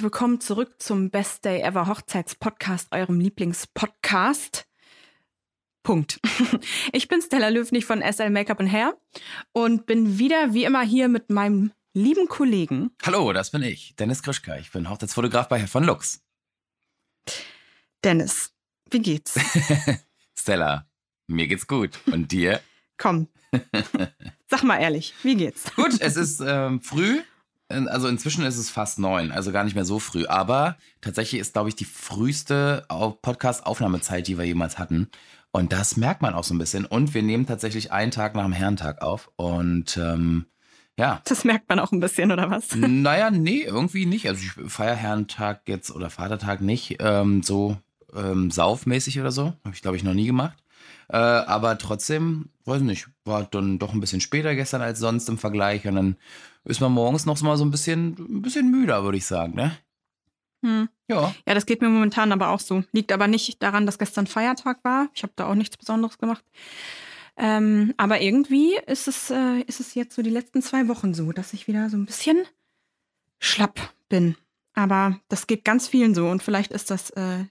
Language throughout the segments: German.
herzlich willkommen zurück zum Best Day Ever Hochzeitspodcast, eurem Lieblingspodcast. Punkt. Ich bin Stella Löwnig von SL Make-up Hair und bin wieder wie immer hier mit meinem lieben Kollegen. Hallo, das bin ich, Dennis Krischka. Ich bin Hochzeitsfotograf bei Herr von Lux. Dennis, wie geht's? Stella, mir geht's gut. Und dir? Komm, sag mal ehrlich, wie geht's? Gut, es ist ähm, früh. Also inzwischen ist es fast neun, also gar nicht mehr so früh. Aber tatsächlich ist, glaube ich, die früheste Podcast-Aufnahmezeit, die wir jemals hatten. Und das merkt man auch so ein bisschen. Und wir nehmen tatsächlich einen Tag nach dem Herrentag auf. Und ähm, ja. Das merkt man auch ein bisschen, oder was? Naja, nee, irgendwie nicht. Also ich feiere Herrentag jetzt oder Vatertag nicht ähm, so ähm, saufmäßig oder so. Habe ich, glaube ich, noch nie gemacht. Äh, aber trotzdem, weiß nicht, war dann doch ein bisschen später gestern als sonst im Vergleich. Und dann ist man morgens noch mal so ein bisschen, ein bisschen müder, würde ich sagen, ne? Hm. Ja. Ja, das geht mir momentan aber auch so. Liegt aber nicht daran, dass gestern Feiertag war. Ich habe da auch nichts Besonderes gemacht. Ähm, aber irgendwie ist es, äh, ist es jetzt so die letzten zwei Wochen so, dass ich wieder so ein bisschen schlapp bin. Aber das geht ganz vielen so und vielleicht ist das äh,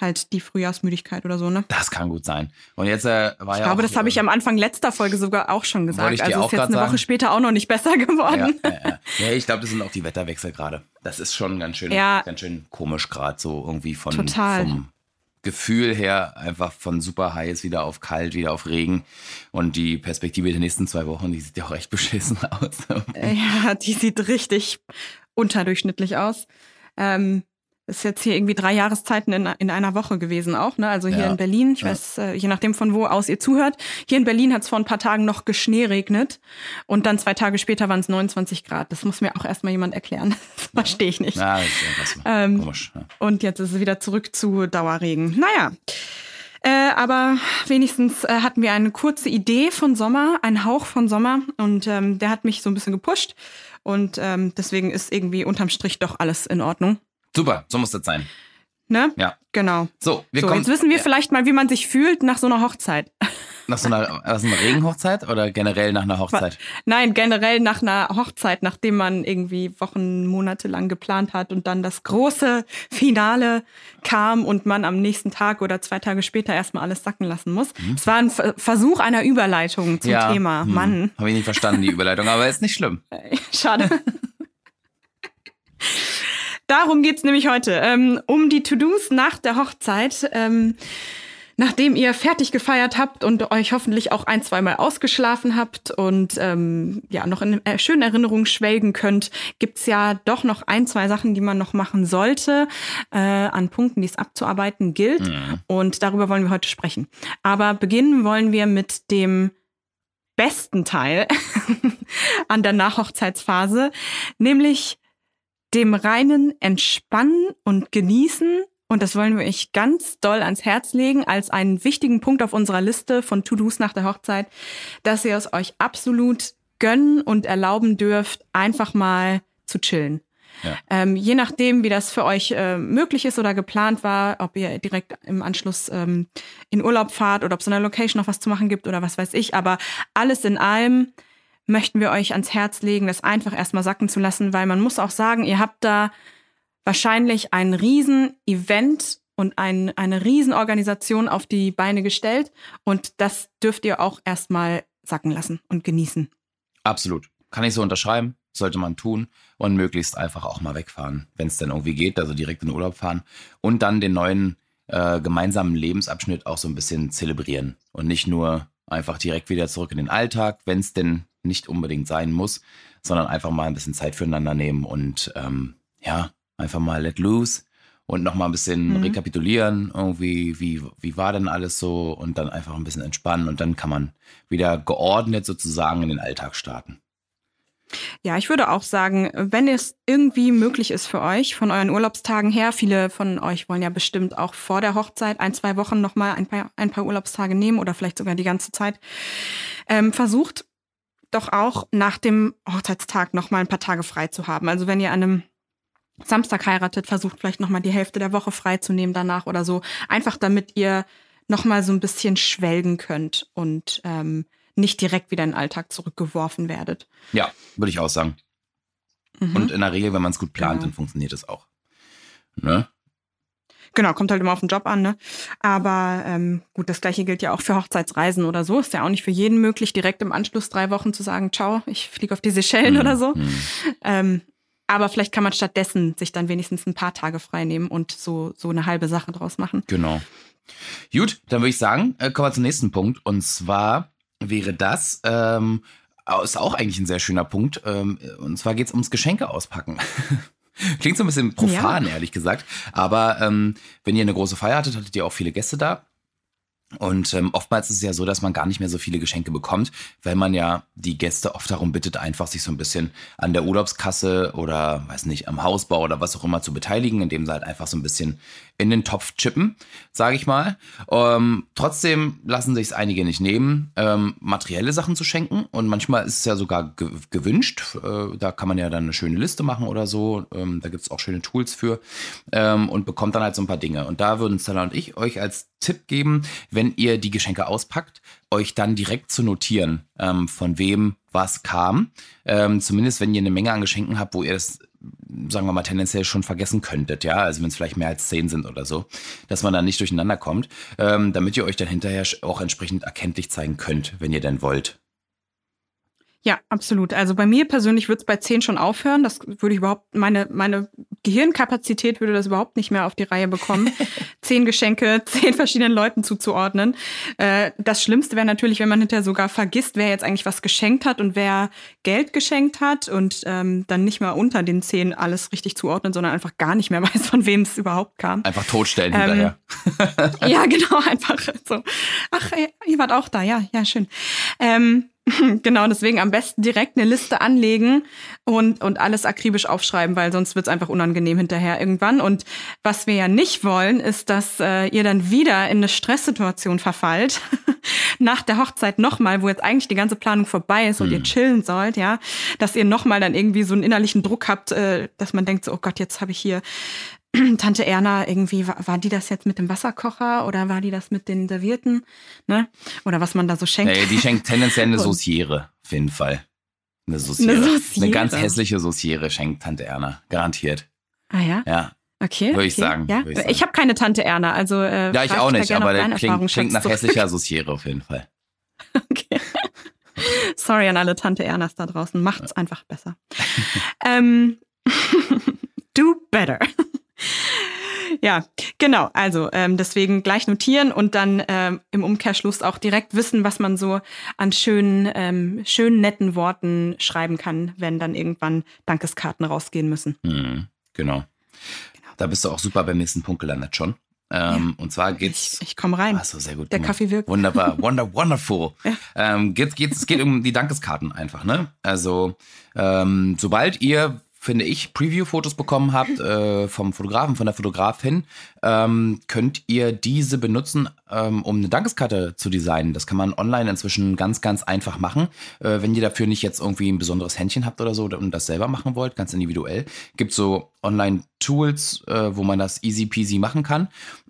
halt die Frühjahrsmüdigkeit oder so, ne? Das kann gut sein. Und jetzt äh, war ich ja. Ich glaube, das habe ich am Anfang letzter Folge sogar auch schon gesagt. ich dir also auch ist jetzt eine grad Woche sagen. später auch noch nicht besser geworden. Ja, ja, ja. ich glaube, das sind auch die Wetterwechsel gerade. Das ist schon ganz schön, ganz schön komisch gerade so irgendwie von Total. vom Gefühl her einfach von super heiß wieder auf kalt, wieder auf Regen und die Perspektive der nächsten zwei Wochen, die sieht ja auch echt beschissen aus. Ja, die sieht richtig unterdurchschnittlich aus. Ähm, ist jetzt hier irgendwie drei Jahreszeiten in, in einer Woche gewesen auch, ne? Also hier Ja, in Berlin, ich ja. weiß, äh, je nachdem von wo aus ihr zuhört. Hier in Berlin hat es vor ein paar Tagen noch geschneeregnet und dann zwei Tage später waren es 29 Grad. Das muss mir auch erstmal jemand erklären. Das verstehe ich nicht. Ja, Ähm, komisch. Ja. Und jetzt ist es wieder zurück zu Dauerregen. Naja. Äh, aber wenigstens äh, hatten wir eine kurze Idee von Sommer, einen Hauch von Sommer. Und ähm, der hat mich so ein bisschen gepusht. Und ähm, deswegen ist irgendwie unterm Strich doch alles in Ordnung. Super, so muss das sein. Ne? Ja. Genau. So, wir so, kommen jetzt wissen wir ja, vielleicht mal, wie man sich fühlt nach so einer Hochzeit. nach so einer, aus einer Regenhochzeit oder generell nach einer Hochzeit? Nein, generell nach einer Hochzeit, nachdem man irgendwie Wochen, Monate lang geplant hat und dann das große Finale kam und man am nächsten Tag oder zwei Tage später erstmal alles sacken lassen muss. Es war ein Ver- Versuch einer Überleitung zum Thema. hm, Mann, Habe ich nicht verstanden, die Überleitung, aber ist nicht schlimm. schade. Darum geht's nämlich heute. Ähm, um die To-Dos nach der Hochzeit. Ähm, nachdem ihr fertig gefeiert habt und euch hoffentlich auch ein, zweimal ausgeschlafen habt und ähm, ja noch in äh, schönen Erinnerungen schwelgen könnt, gibt's ja doch noch ein, zwei Sachen, die man noch machen sollte, äh, an Punkten, die es abzuarbeiten gilt. Mhm. Und darüber wollen wir heute sprechen. Aber beginnen wollen wir mit dem besten Teil an der Nachhochzeitsphase, nämlich dem reinen Entspannen und Genießen. Und das wollen wir euch ganz doll ans Herz legen als einen wichtigen Punkt auf unserer Liste von To-Dos nach der Hochzeit, dass ihr es euch absolut gönnen und erlauben dürft, einfach mal zu chillen. Ja. Ähm, je nachdem, wie das für euch äh, möglich ist oder geplant war, ob ihr direkt im Anschluss ähm, in Urlaub fahrt oder ob es in der Location noch was zu machen gibt oder was weiß ich. Aber alles in allem möchten wir euch ans Herz legen, das einfach erstmal sacken zu lassen, weil man muss auch sagen, ihr habt da wahrscheinlich ein Riesen-Event und ein, eine Riesenorganisation auf die Beine gestellt und das dürft ihr auch erstmal sacken lassen und genießen. Absolut. Kann ich so unterschreiben. Sollte man tun und möglichst einfach auch mal wegfahren, wenn es denn irgendwie geht, also direkt in den Urlaub fahren und dann den neuen äh, gemeinsamen Lebensabschnitt auch so ein bisschen zelebrieren und nicht nur einfach direkt wieder zurück in den Alltag, wenn es denn nicht unbedingt sein muss, sondern einfach mal ein bisschen Zeit füreinander nehmen und ähm, ja, einfach mal let loose und nochmal ein bisschen Mhm. rekapitulieren, irgendwie, wie, wie war denn alles so und dann einfach ein bisschen entspannen und dann kann man wieder geordnet sozusagen in den Alltag starten. Ja, ich würde auch sagen, wenn es irgendwie möglich ist für euch, von euren Urlaubstagen her, viele von euch wollen ja bestimmt auch vor der Hochzeit ein, zwei Wochen nochmal ein paar, ein paar Urlaubstage nehmen oder vielleicht sogar die ganze Zeit, ähm, versucht doch auch nach dem Hochzeitstag nochmal ein paar Tage frei zu haben. Also wenn ihr an einem Samstag heiratet, versucht vielleicht nochmal die Hälfte der Woche freizunehmen danach oder so. Einfach damit ihr nochmal so ein bisschen schwelgen könnt und ähm, nicht direkt wieder in den Alltag zurückgeworfen werdet. Ja, würde ich auch sagen. Mhm. Und in der Regel, wenn man es gut plant, genau. dann funktioniert es auch. Ne? Genau, kommt halt immer auf den Job an, ne? Aber ähm, gut, das gleiche gilt ja auch für Hochzeitsreisen oder so. Ist ja auch nicht für jeden möglich, direkt im Anschluss drei Wochen zu sagen, ciao, ich fliege auf die Seychellen mhm. oder so. Mhm. Ähm, aber vielleicht kann man stattdessen sich dann wenigstens ein paar Tage frei nehmen und so, so eine halbe Sache draus machen. Genau. Gut, dann würde ich sagen, äh, kommen wir zum nächsten Punkt. Und zwar wäre das, ähm, ist auch eigentlich ein sehr schöner Punkt. Ähm, und zwar geht es ums Geschenke auspacken. Klingt so ein bisschen profan, ja. ehrlich gesagt. Aber ähm, wenn ihr eine große Feier hattet, hattet ihr auch viele Gäste da. Und ähm, oftmals ist es ja so, dass man gar nicht mehr so viele Geschenke bekommt, weil man ja die Gäste oft darum bittet, einfach sich so ein bisschen an der Urlaubskasse oder, weiß nicht, am Hausbau oder was auch immer zu beteiligen, indem sie halt einfach so ein bisschen in den Topf chippen, sage ich mal. Ähm, trotzdem lassen sich es einige nicht nehmen, ähm, materielle Sachen zu schenken. Und manchmal ist es ja sogar ge gewünscht. Äh, da kann man ja dann eine schöne Liste machen oder so. Ähm, da gibt es auch schöne Tools für ähm, und bekommt dann halt so ein paar Dinge. Und da würden Stella und ich euch als Tipp geben, wenn ihr die Geschenke auspackt, euch dann direkt zu notieren, ähm, von wem was kam. Ähm, zumindest wenn ihr eine Menge an Geschenken habt, wo ihr das sagen wir mal, tendenziell schon vergessen könntet, ja, also wenn es vielleicht mehr als zehn sind oder so, dass man dann nicht durcheinander kommt, ähm, damit ihr euch dann hinterher auch entsprechend erkenntlich zeigen könnt, wenn ihr denn wollt. Ja, absolut. Also bei mir persönlich wird es bei zehn schon aufhören. Das würde ich überhaupt, meine, meine Gehirnkapazität würde das überhaupt nicht mehr auf die Reihe bekommen. zehn Geschenke, zehn verschiedenen Leuten zuzuordnen. Äh, das Schlimmste wäre natürlich, wenn man hinterher sogar vergisst, wer jetzt eigentlich was geschenkt hat und wer Geld geschenkt hat und ähm, dann nicht mal unter den zehn alles richtig zuordnen, sondern einfach gar nicht mehr weiß, von wem es überhaupt kam. Einfach totstellen ähm, hinterher. ja, genau, einfach so. Ach, ihr wart auch da, ja, ja, schön. Ähm, Genau, deswegen am besten direkt eine Liste anlegen und, und alles akribisch aufschreiben, weil sonst wird's einfach unangenehm hinterher irgendwann. Und was wir ja nicht wollen, ist, dass äh, ihr dann wieder in eine Stresssituation verfallt, nach der Hochzeit nochmal, wo jetzt eigentlich die ganze Planung vorbei ist und hm. ihr chillen sollt, ja, dass ihr nochmal dann irgendwie so einen innerlichen Druck habt, äh, dass man denkt, so, oh Gott, jetzt habe ich hier Tante Erna irgendwie, war, war die das jetzt mit dem Wasserkocher oder war die das mit den Servierten? Ne? Oder was man da so schenkt. Nee, die schenkt tendenziell eine Sauciere, auf jeden Fall. Eine Sauciere. Eine, Sauciere. eine ganz hässliche Sauciere schenkt Tante Erna, garantiert. Ah ja? Ja. Okay. Würde ich sagen. Ja? ich, sagen. ich habe keine Tante Erna, also äh, Ja, ich auch nicht, aber der klingt, klingt nach hässlicher Sauciere auf jeden Fall. Okay. Sorry an alle Tante Ernas da draußen. Macht's einfach besser. ähm, do better. Ja, genau. Also ähm, deswegen gleich notieren und dann ähm, im Umkehrschluss auch direkt wissen, was man so an schönen, ähm, schönen, netten Worten schreiben kann, wenn dann irgendwann Dankeskarten rausgehen müssen. Mhm, genau. genau. Da bist du auch super beim nächsten Punkt gelandet schon. Ähm, ja. Und zwar geht's. Ich, ich komme rein. Achso, sehr gut. Der Kaffee wirkt. Wunderbar, wonder, wonderful. ja. ähm, geht's, geht's, es geht um die Dankeskarten einfach, ne? Also, ähm, sobald ihr finde ich, Preview-Fotos bekommen habt äh, vom Fotografen, von der Fotografin, ähm, könnt ihr diese benutzen, ähm, um eine Dankeskarte zu designen. Das kann man online inzwischen ganz, ganz einfach machen. Äh, wenn ihr dafür nicht jetzt irgendwie ein besonderes Händchen habt oder so und das selber machen wollt, ganz individuell, gibt so Online-Tools, äh, wo man das easy peasy machen kann.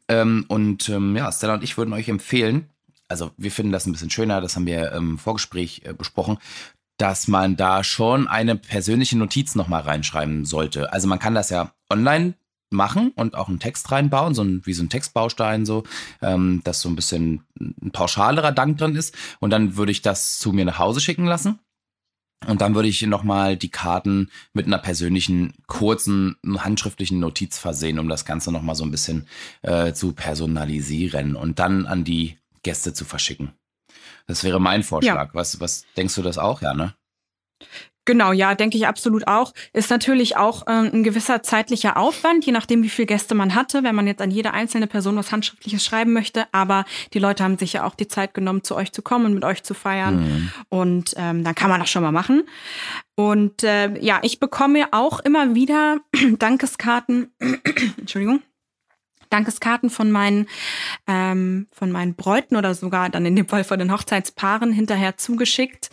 Ähm, und ähm, ja, Stella und ich würden euch empfehlen, also wir finden das ein bisschen schöner, das haben wir im Vorgespräch äh, besprochen, dass man da schon eine persönliche Notiz nochmal reinschreiben sollte. Also man kann das ja online machen und auch einen Text reinbauen, so ein, wie so ein Textbaustein, so, ähm, dass so ein bisschen ein pauschalerer Dank drin ist. Und dann würde ich das zu mir nach Hause schicken lassen. Und dann würde ich nochmal die Karten mit einer persönlichen, kurzen, handschriftlichen Notiz versehen, um das Ganze nochmal so ein bisschen äh, zu personalisieren und dann an die Gäste zu verschicken. Das wäre mein Vorschlag. Ja. Was, was denkst du das auch, ja, ne? Genau, ja, denke ich absolut auch. Ist natürlich auch ähm, ein gewisser zeitlicher Aufwand, je nachdem, wie viele Gäste man hatte, wenn man jetzt an jede einzelne Person was Handschriftliches schreiben möchte. Aber die Leute haben sich ja auch die Zeit genommen, zu euch zu kommen und mit euch zu feiern. Mhm. Und ähm, dann kann man das schon mal machen. Und äh, ja, ich bekomme auch immer wieder Dankeskarten. Entschuldigung. Dankeskarten von meinen, ähm, von meinen Bräuten oder sogar dann in dem Fall von den Hochzeitspaaren hinterher zugeschickt.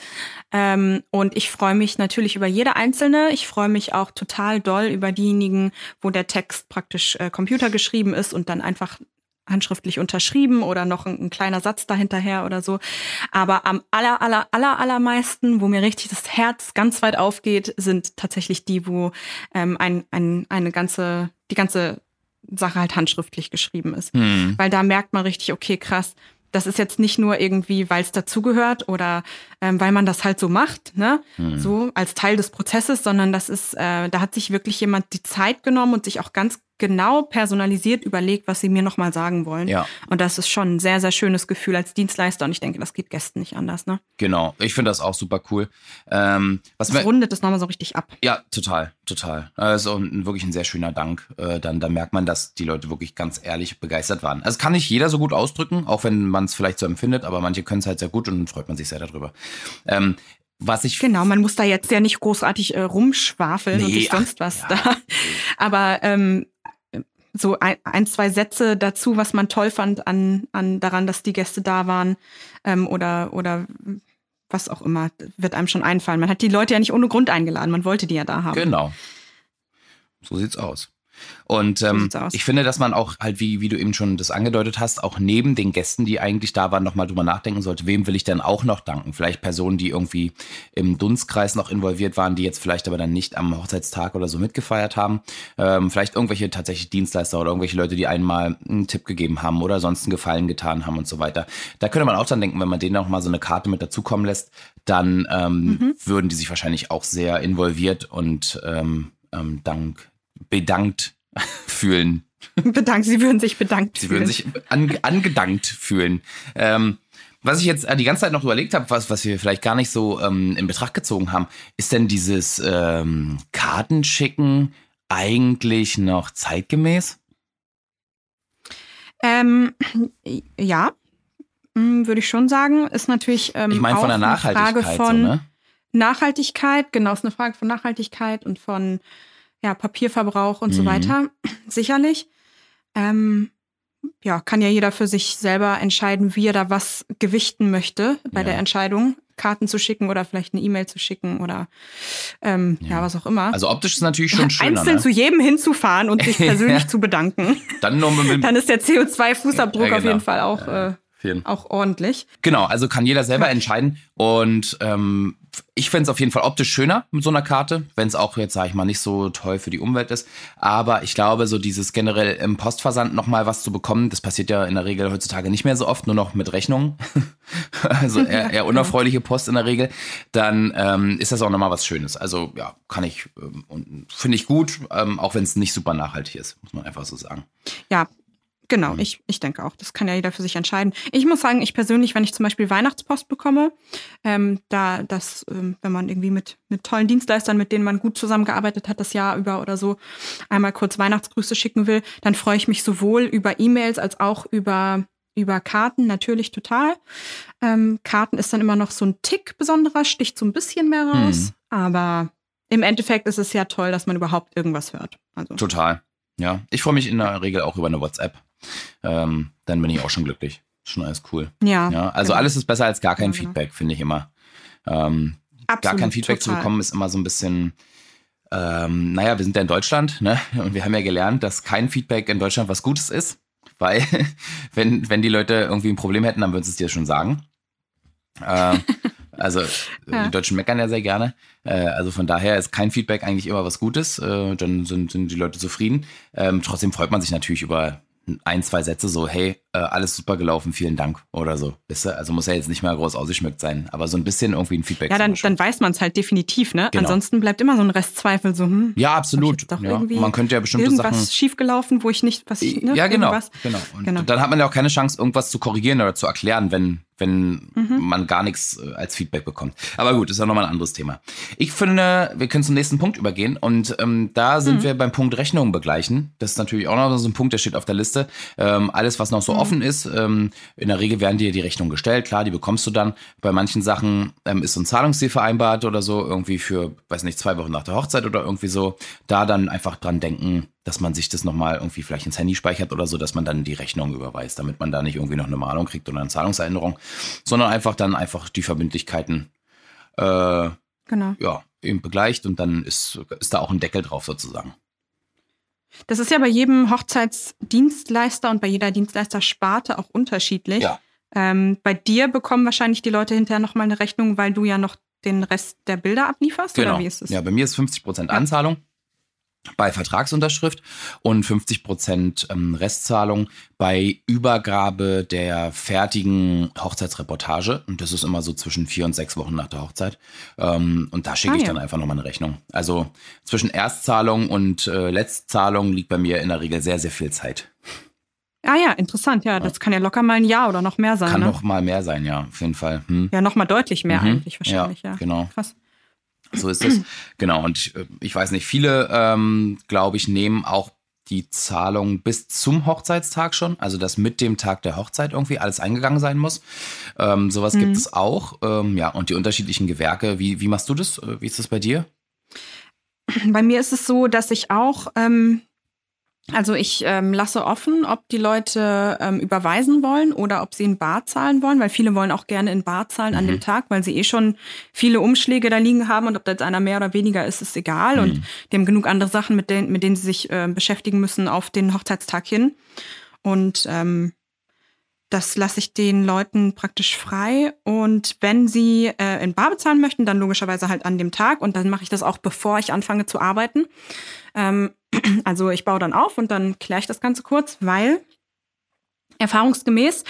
Ähm, und ich freue mich natürlich über jede einzelne. Ich freue mich auch total doll über diejenigen, wo der Text praktisch äh, computergeschrieben ist und dann einfach handschriftlich unterschrieben oder noch ein, ein, kleiner Satz dahinterher oder so. Aber am aller, aller, aller, allermeisten, wo mir richtig das Herz ganz weit aufgeht, sind tatsächlich die, wo ähm, ein, ein, eine ganze, die ganze Sache halt handschriftlich geschrieben ist. Hm. Weil da merkt man richtig, okay, krass, das ist jetzt nicht nur irgendwie, weil es dazugehört oder ähm, weil man das halt so macht, ne, hm. so als Teil des Prozesses, sondern das ist, äh, da hat sich wirklich jemand die Zeit genommen und sich auch ganz genau personalisiert überlegt, was sie mir nochmal sagen wollen. Ja. Und das ist schon ein sehr, sehr schönes Gefühl als Dienstleister und ich denke, das geht Gästen nicht anders, ne? Genau, ich finde das auch super cool. Ähm, was das rundet das nochmal so richtig ab. Ja, total, total. Also wirklich ein sehr schöner Dank. Äh, dann, da merkt man, dass die Leute wirklich ganz ehrlich begeistert waren. Also kann nicht jeder so gut ausdrücken, auch wenn man es vielleicht so empfindet, aber manche können es halt sehr gut und dann freut man sich sehr darüber. Ähm, was ich genau, man muss da jetzt ja nicht großartig äh, rumschwafeln nee, und sich sonst was ja. da. Aber ähm, so ein, ein, zwei Sätze dazu, was man toll fand an, an daran, dass die Gäste da waren ähm, oder oder was auch immer, wird einem schon einfallen. Man hat die Leute ja nicht ohne Grund eingeladen, man wollte die ja da haben. Genau. So sieht's aus. Und ähm, ich finde, dass man auch halt, wie, wie du eben schon das angedeutet hast, auch neben den Gästen, die eigentlich da waren, nochmal drüber nachdenken sollte, wem will ich denn auch noch danken? Vielleicht Personen, die irgendwie im Dunstkreis noch involviert waren, die jetzt vielleicht aber dann nicht am Hochzeitstag oder so mitgefeiert haben. Ähm, vielleicht irgendwelche tatsächlich Dienstleister oder irgendwelche Leute, die einmal einen Tipp gegeben haben oder sonst einen Gefallen getan haben und so weiter. Da könnte man auch dann denken, wenn man denen noch mal so eine Karte mit dazukommen lässt, dann ähm, mhm. würden die sich wahrscheinlich auch sehr involviert und ähm, ähm, dank bedankt fühlen. Bedankt, sie würden sich bedankt sie fühlen. Sie würden sich an, angedankt fühlen. Ähm, was ich jetzt die ganze Zeit noch überlegt habe, was, was wir vielleicht gar nicht so ähm, in Betracht gezogen haben, ist denn dieses ähm, Kartenschicken eigentlich noch zeitgemäß? Ähm, ja, hm, würde ich schon sagen. Ist natürlich ähm, ich meine von der Nachhaltigkeit, eine Frage von so, ne? Nachhaltigkeit, genau, ist eine Frage von Nachhaltigkeit und von ja, Papierverbrauch und mhm. so weiter. Sicherlich. Ähm, ja, kann ja jeder für sich selber entscheiden, wie er da was gewichten möchte bei ja. der Entscheidung, Karten zu schicken oder vielleicht eine E-Mail zu schicken oder ähm, ja. ja. was auch immer. Also optisch ist natürlich schon schöner. Einzeln ne? zu jedem hinzufahren und sich persönlich ja. zu bedanken. Dann, nur mit, Dann ist der CO2-Fußabdruck genau. auf jeden Fall auch, äh, auch ordentlich. Genau, also kann jeder selber entscheiden. Und ähm, ich fände es auf jeden Fall optisch schöner mit so einer Karte, wenn es auch jetzt, sage ich mal, nicht so toll für die Umwelt ist. Aber ich glaube, so dieses generell im Postversand nochmal was zu bekommen, das passiert ja in der Regel heutzutage nicht mehr so oft, nur noch mit Rechnungen. also eher, eher unerfreuliche Post in der Regel. Dann ähm, ist das auch nochmal was Schönes. Also ja, kann ich ähm, und finde ich gut, ähm, auch wenn es nicht super nachhaltig ist, muss man einfach so sagen. Ja, Genau, mhm. ich, ich denke auch. Das kann ja jeder für sich entscheiden. Ich muss sagen, ich persönlich, wenn ich zum Beispiel Weihnachtspost bekomme, ähm, da das, ähm, wenn man irgendwie mit, mit tollen Dienstleistern, mit denen man gut zusammengearbeitet hat, das Jahr über oder so, einmal kurz Weihnachtsgrüße schicken will, dann freue ich mich sowohl über E-Mails als auch über über Karten natürlich total. Ähm, Karten ist dann immer noch so ein Tick besonderer, sticht so ein bisschen mehr raus. Mhm. Aber im Endeffekt ist es ja toll, dass man überhaupt irgendwas hört. Also. Total. Ja, ich freue mich in der Regel auch über eine WhatsApp ähm, dann bin ich auch schon glücklich. Schon alles cool. Ja. ja also genau. alles ist besser als gar kein genau. Feedback, finde ich immer. Ähm, Absolut, gar kein Feedback total. zu bekommen ist immer so ein bisschen, ähm, naja, wir sind ja in Deutschland, ne? Und wir haben ja gelernt, dass kein Feedback in Deutschland was Gutes ist. Weil, wenn, wenn die Leute irgendwie ein Problem hätten, dann würden sie es dir schon sagen. Äh, also ja. die Deutschen meckern ja sehr gerne. Äh, also von daher ist kein Feedback eigentlich immer was Gutes. Äh, dann sind, sind die Leute zufrieden. Ähm, trotzdem freut man sich natürlich über ein, zwei Sätze so, hey, äh, alles super gelaufen, vielen Dank oder so. Weißt du? Also muss ja jetzt nicht mal groß ausgeschmückt sein, aber so ein bisschen irgendwie ein Feedback. Ja, dann, dann weiß man es halt definitiv, ne? Genau. Ansonsten bleibt immer so ein Restzweifel so, hm. Ja, absolut. Doch ja. irgendwie man könnte ja bestimmte irgendwas Sachen. schiefgelaufen, wo ich nicht, was ich, ne? Ja, genau. Genau. Und genau. dann hat man ja auch keine Chance, irgendwas zu korrigieren oder zu erklären, wenn, wenn mhm. man gar nichts äh, als Feedback bekommt. Aber gut, ist ja nochmal ein anderes Thema. Ich finde, wir können zum nächsten Punkt übergehen und ähm, da sind mhm. wir beim Punkt Rechnungen begleichen. Das ist natürlich auch noch so ein Punkt, der steht auf der Liste. Ähm, alles, was noch so mhm. offen ist, ähm, in der Regel werden dir die Rechnungen gestellt, klar, die bekommst du dann. Bei manchen Sachen ähm, ist so ein Zahlungsziel vereinbart oder so, irgendwie für, weiß nicht, zwei Wochen nach der Hochzeit oder irgendwie so. Da dann einfach dran denken, dass man sich das nochmal irgendwie vielleicht ins Handy speichert oder so, dass man dann die Rechnung überweist, damit man da nicht irgendwie noch eine Mahnung kriegt oder eine Zahlungserinnerung, sondern einfach dann einfach die Verbindlichkeiten äh, genau. ja, eben begleicht und dann ist, ist da auch ein Deckel drauf sozusagen. Das ist ja bei jedem Hochzeitsdienstleister und bei jeder Dienstleistersparte auch unterschiedlich. Ja. Ähm, bei dir bekommen wahrscheinlich die Leute hinterher nochmal eine Rechnung, weil du ja noch den Rest der Bilder ablieferst? Genau. Oder wie ist es? Ja, bei mir ist 50% Anzahlung bei Vertragsunterschrift und 50% ähm, Restzahlung bei Übergabe der fertigen Hochzeitsreportage. Und das ist immer so zwischen vier und sechs Wochen nach der Hochzeit. Ähm, und da schicke Ah, ich ja. dann einfach nochmal eine Rechnung. Also zwischen Erstzahlung und äh, Letztzahlung liegt bei mir in der Regel sehr, sehr viel Zeit. Ah ja, interessant. Ja, das kann ja locker mal ein Jahr oder noch mehr sein. Kann ne? noch mal mehr sein, ja, auf jeden Fall. Hm. Ja, noch mal deutlich mehr Mhm. eigentlich wahrscheinlich. Ja, genau. Krass. So ist es. genau. Und ich, äh, ich weiß nicht, viele, ähm, glaube ich, nehmen auch die Zahlung bis zum Hochzeitstag schon, also dass mit dem Tag der Hochzeit irgendwie alles eingegangen sein muss. Ähm, sowas Mhm. gibt es auch. Ähm, ja, und die unterschiedlichen Gewerke, wie, wie machst du das? Äh, Wie ist das bei dir? Bei mir ist es so, dass ich auch, ähm, also ich ähm, lasse offen, ob die Leute ähm, überweisen wollen oder ob sie in Bar zahlen wollen, weil viele wollen auch gerne in Bar zahlen an Mhm. dem Tag, weil sie eh schon viele Umschläge da liegen haben und ob da jetzt einer mehr oder weniger ist, ist egal. Mhm. Und die haben genug andere Sachen, mit denen, mit denen sie sich äh, beschäftigen müssen auf den Hochzeitstag hin. Und ähm, das lasse ich den Leuten praktisch frei. Und wenn sie äh, in Bar bezahlen möchten, dann logischerweise halt an dem Tag. Und dann mache ich das auch, bevor ich anfange zu arbeiten. Ähm, also ich baue dann auf und dann kläre ich das Ganze kurz, weil erfahrungsgemäß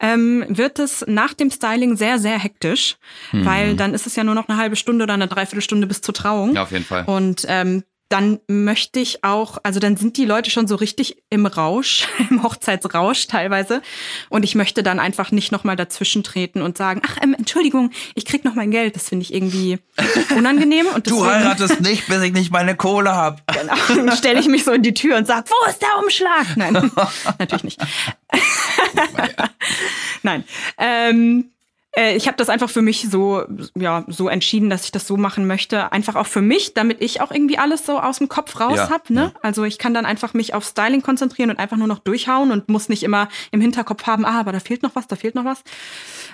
ähm, wird es nach dem Styling sehr, sehr hektisch, Mhm. weil dann ist es ja nur noch eine halbe Stunde oder eine Dreiviertelstunde bis zur Trauung. Ja, auf jeden Fall. Und ähm, dann möchte ich auch, also dann sind die Leute schon so richtig im Rausch, im Hochzeitsrausch teilweise. Und ich möchte dann einfach nicht nochmal dazwischen treten und sagen, ach, ähm, Entschuldigung, ich krieg noch mein Geld. Das finde ich irgendwie unangenehm. Und Du heiratest nicht, bis ich nicht meine Kohle hab. Genau. Dann stelle ich mich so in die Tür und sage, wo ist der Umschlag? Nein, natürlich nicht. Nein. Ähm, äh, ich habe das einfach für mich so, ja, so entschieden, dass ich das so machen möchte. Einfach auch für mich, damit ich auch irgendwie alles so aus dem Kopf raus Ja, hab. Ne? ja. Also ich kann dann einfach mich auf Styling konzentrieren und einfach nur noch durchhauen und muss nicht immer im Hinterkopf haben, ah, aber da fehlt noch was, da fehlt noch was.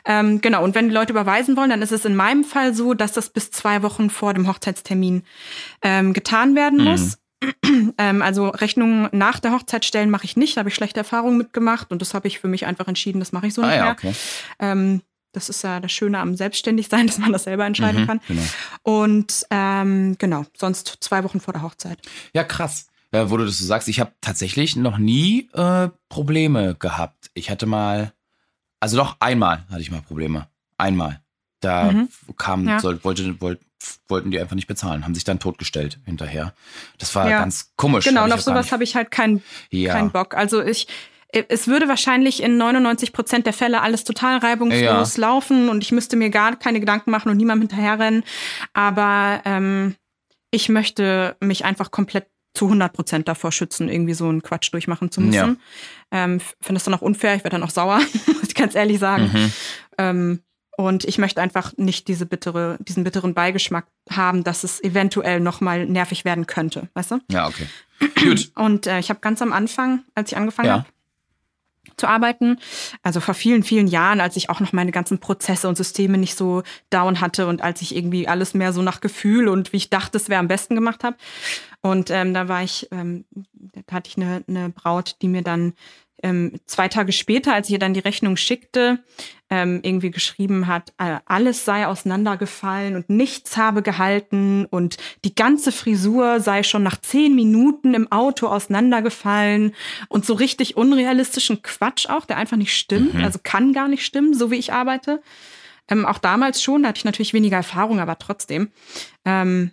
Ähm, genau, und wenn die Leute überweisen wollen, dann ist es in meinem Fall so, dass das bis zwei Wochen vor dem Hochzeitstermin ähm, getan werden Mhm. muss. Ähm, also Rechnungen nach der Hochzeit stellen mache ich nicht, da habe ich schlechte Erfahrungen mitgemacht und das habe ich für mich einfach entschieden, das mache ich so Ah nicht ja, mehr. okay. Ähm, das ist ja das Schöne am Selbstständigsein, dass man das selber entscheiden Mhm, kann. genau. Und ähm, genau, sonst zwei Wochen vor der Hochzeit. Ja, krass. Ja, wo du das so sagst, ich habe tatsächlich noch nie äh, Probleme gehabt. Ich hatte mal, also doch einmal hatte ich mal Probleme. Einmal. Da Mhm. kam, Ja. soll, wollte, wollt, wollten die einfach nicht bezahlen, haben sich dann totgestellt hinterher. Das war Ja. ganz komisch. Genau, und auf sowas habe ich halt keinen ja. keinen Bock. Also ich, es würde wahrscheinlich in 99 Prozent der Fälle alles total reibungslos laufen und ich müsste mir gar keine Gedanken machen und niemandem hinterherrennen. Aber ähm, ich möchte mich einfach komplett zu 100 Prozent davor schützen, irgendwie so einen Quatsch durchmachen zu müssen. Ja. Ähm, Finde das dann auch unfair. Ich werde dann auch sauer, muss ich ganz ehrlich sagen. Mhm. Ähm, und ich möchte einfach nicht diese bittere, diesen bitteren Beigeschmack haben, dass es eventuell nochmal nervig werden könnte, weißt du? Ja, okay. Gut. Und äh, ich habe ganz am Anfang, als ich angefangen Ja. habe zu arbeiten, also vor vielen, vielen Jahren, als ich auch noch meine ganzen Prozesse und Systeme nicht so down hatte und als ich irgendwie alles mehr so nach Gefühl und wie ich dachte, es wäre am besten gemacht habe. Und ähm, da war ich, ähm, da hatte ich eine, eine Braut, die mir dann ähm, zwei Tage später, als ich ihr dann die Rechnung schickte, ähm, irgendwie geschrieben hat, äh, alles sei auseinandergefallen und nichts habe gehalten und die ganze Frisur sei schon nach zehn Minuten im Auto auseinandergefallen und so richtig unrealistischen Quatsch auch, der einfach nicht stimmt, Mhm. also kann gar nicht stimmen, so wie ich arbeite. Ähm, auch damals schon, da hatte ich natürlich weniger Erfahrung, aber trotzdem. Ähm,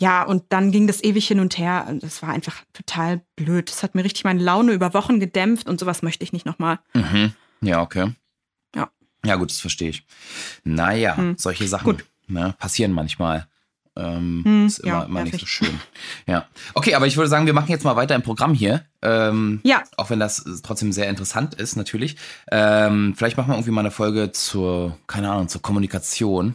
ja, und dann ging das ewig hin und her. Und Das war einfach total blöd. Das hat mir richtig meine Laune über Wochen gedämpft und sowas möchte ich nicht nochmal. Mhm. Ja, okay. Ja. Ja, gut, das verstehe ich. Naja, Hm. solche Sachen. Ne, passieren manchmal. Ähm, Hm, ist immer, ja, immer nicht so schön. Ja. Okay, aber ich würde sagen, wir machen jetzt mal weiter im Programm hier. Ähm, Ja. Auch wenn das trotzdem sehr interessant ist, natürlich. Ähm, vielleicht machen wir irgendwie mal eine Folge zur, keine Ahnung, zur Kommunikation.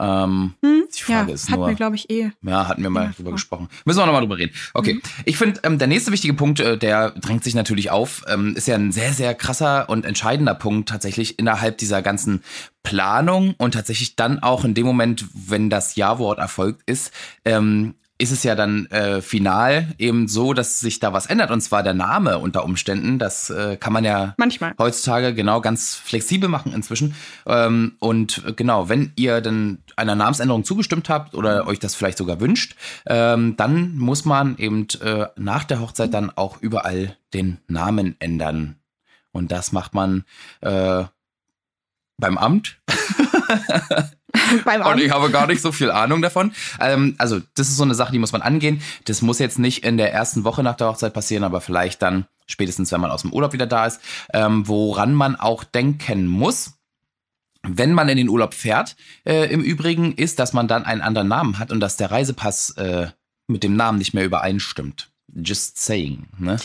Ähm, Hm? Die Frage ja, ist hat nur- mir, glaube ich, eh. ja, hatten wir mal Ja, drüber gesprochen. Müssen wir nochmal drüber reden. Okay, Mhm. ich finde, ähm, der nächste wichtige Punkt, äh, der drängt sich natürlich auf, ähm, ist ja ein sehr, sehr krasser und entscheidender Punkt tatsächlich innerhalb dieser ganzen Planung und tatsächlich dann auch in dem Moment, wenn das Ja-Wort erfolgt ist, ähm, ist es ja dann äh, final eben so, dass sich da was ändert und zwar der Name unter Umständen. Das äh, kann man ja Manchmal. heutzutage genau ganz flexibel machen inzwischen. Ähm, und äh, genau, wenn ihr dann einer Namensänderung zugestimmt habt oder euch das vielleicht sogar wünscht, ähm, dann muss man eben äh, nach der Hochzeit dann auch überall den Namen ändern. Und das macht man äh, beim Amt. Beim Und ich habe gar nicht so viel Ahnung davon. Ähm, also, das ist so eine Sache, die muss man angehen. Das muss jetzt nicht in der ersten Woche nach der Hochzeit passieren, aber vielleicht dann spätestens, wenn man aus dem Urlaub wieder da ist. Ähm, woran man auch denken muss, wenn man in den Urlaub fährt, äh, im Übrigen, ist, dass man dann einen anderen Namen hat und dass der Reisepass äh, mit dem Namen nicht mehr übereinstimmt. Just saying, ne?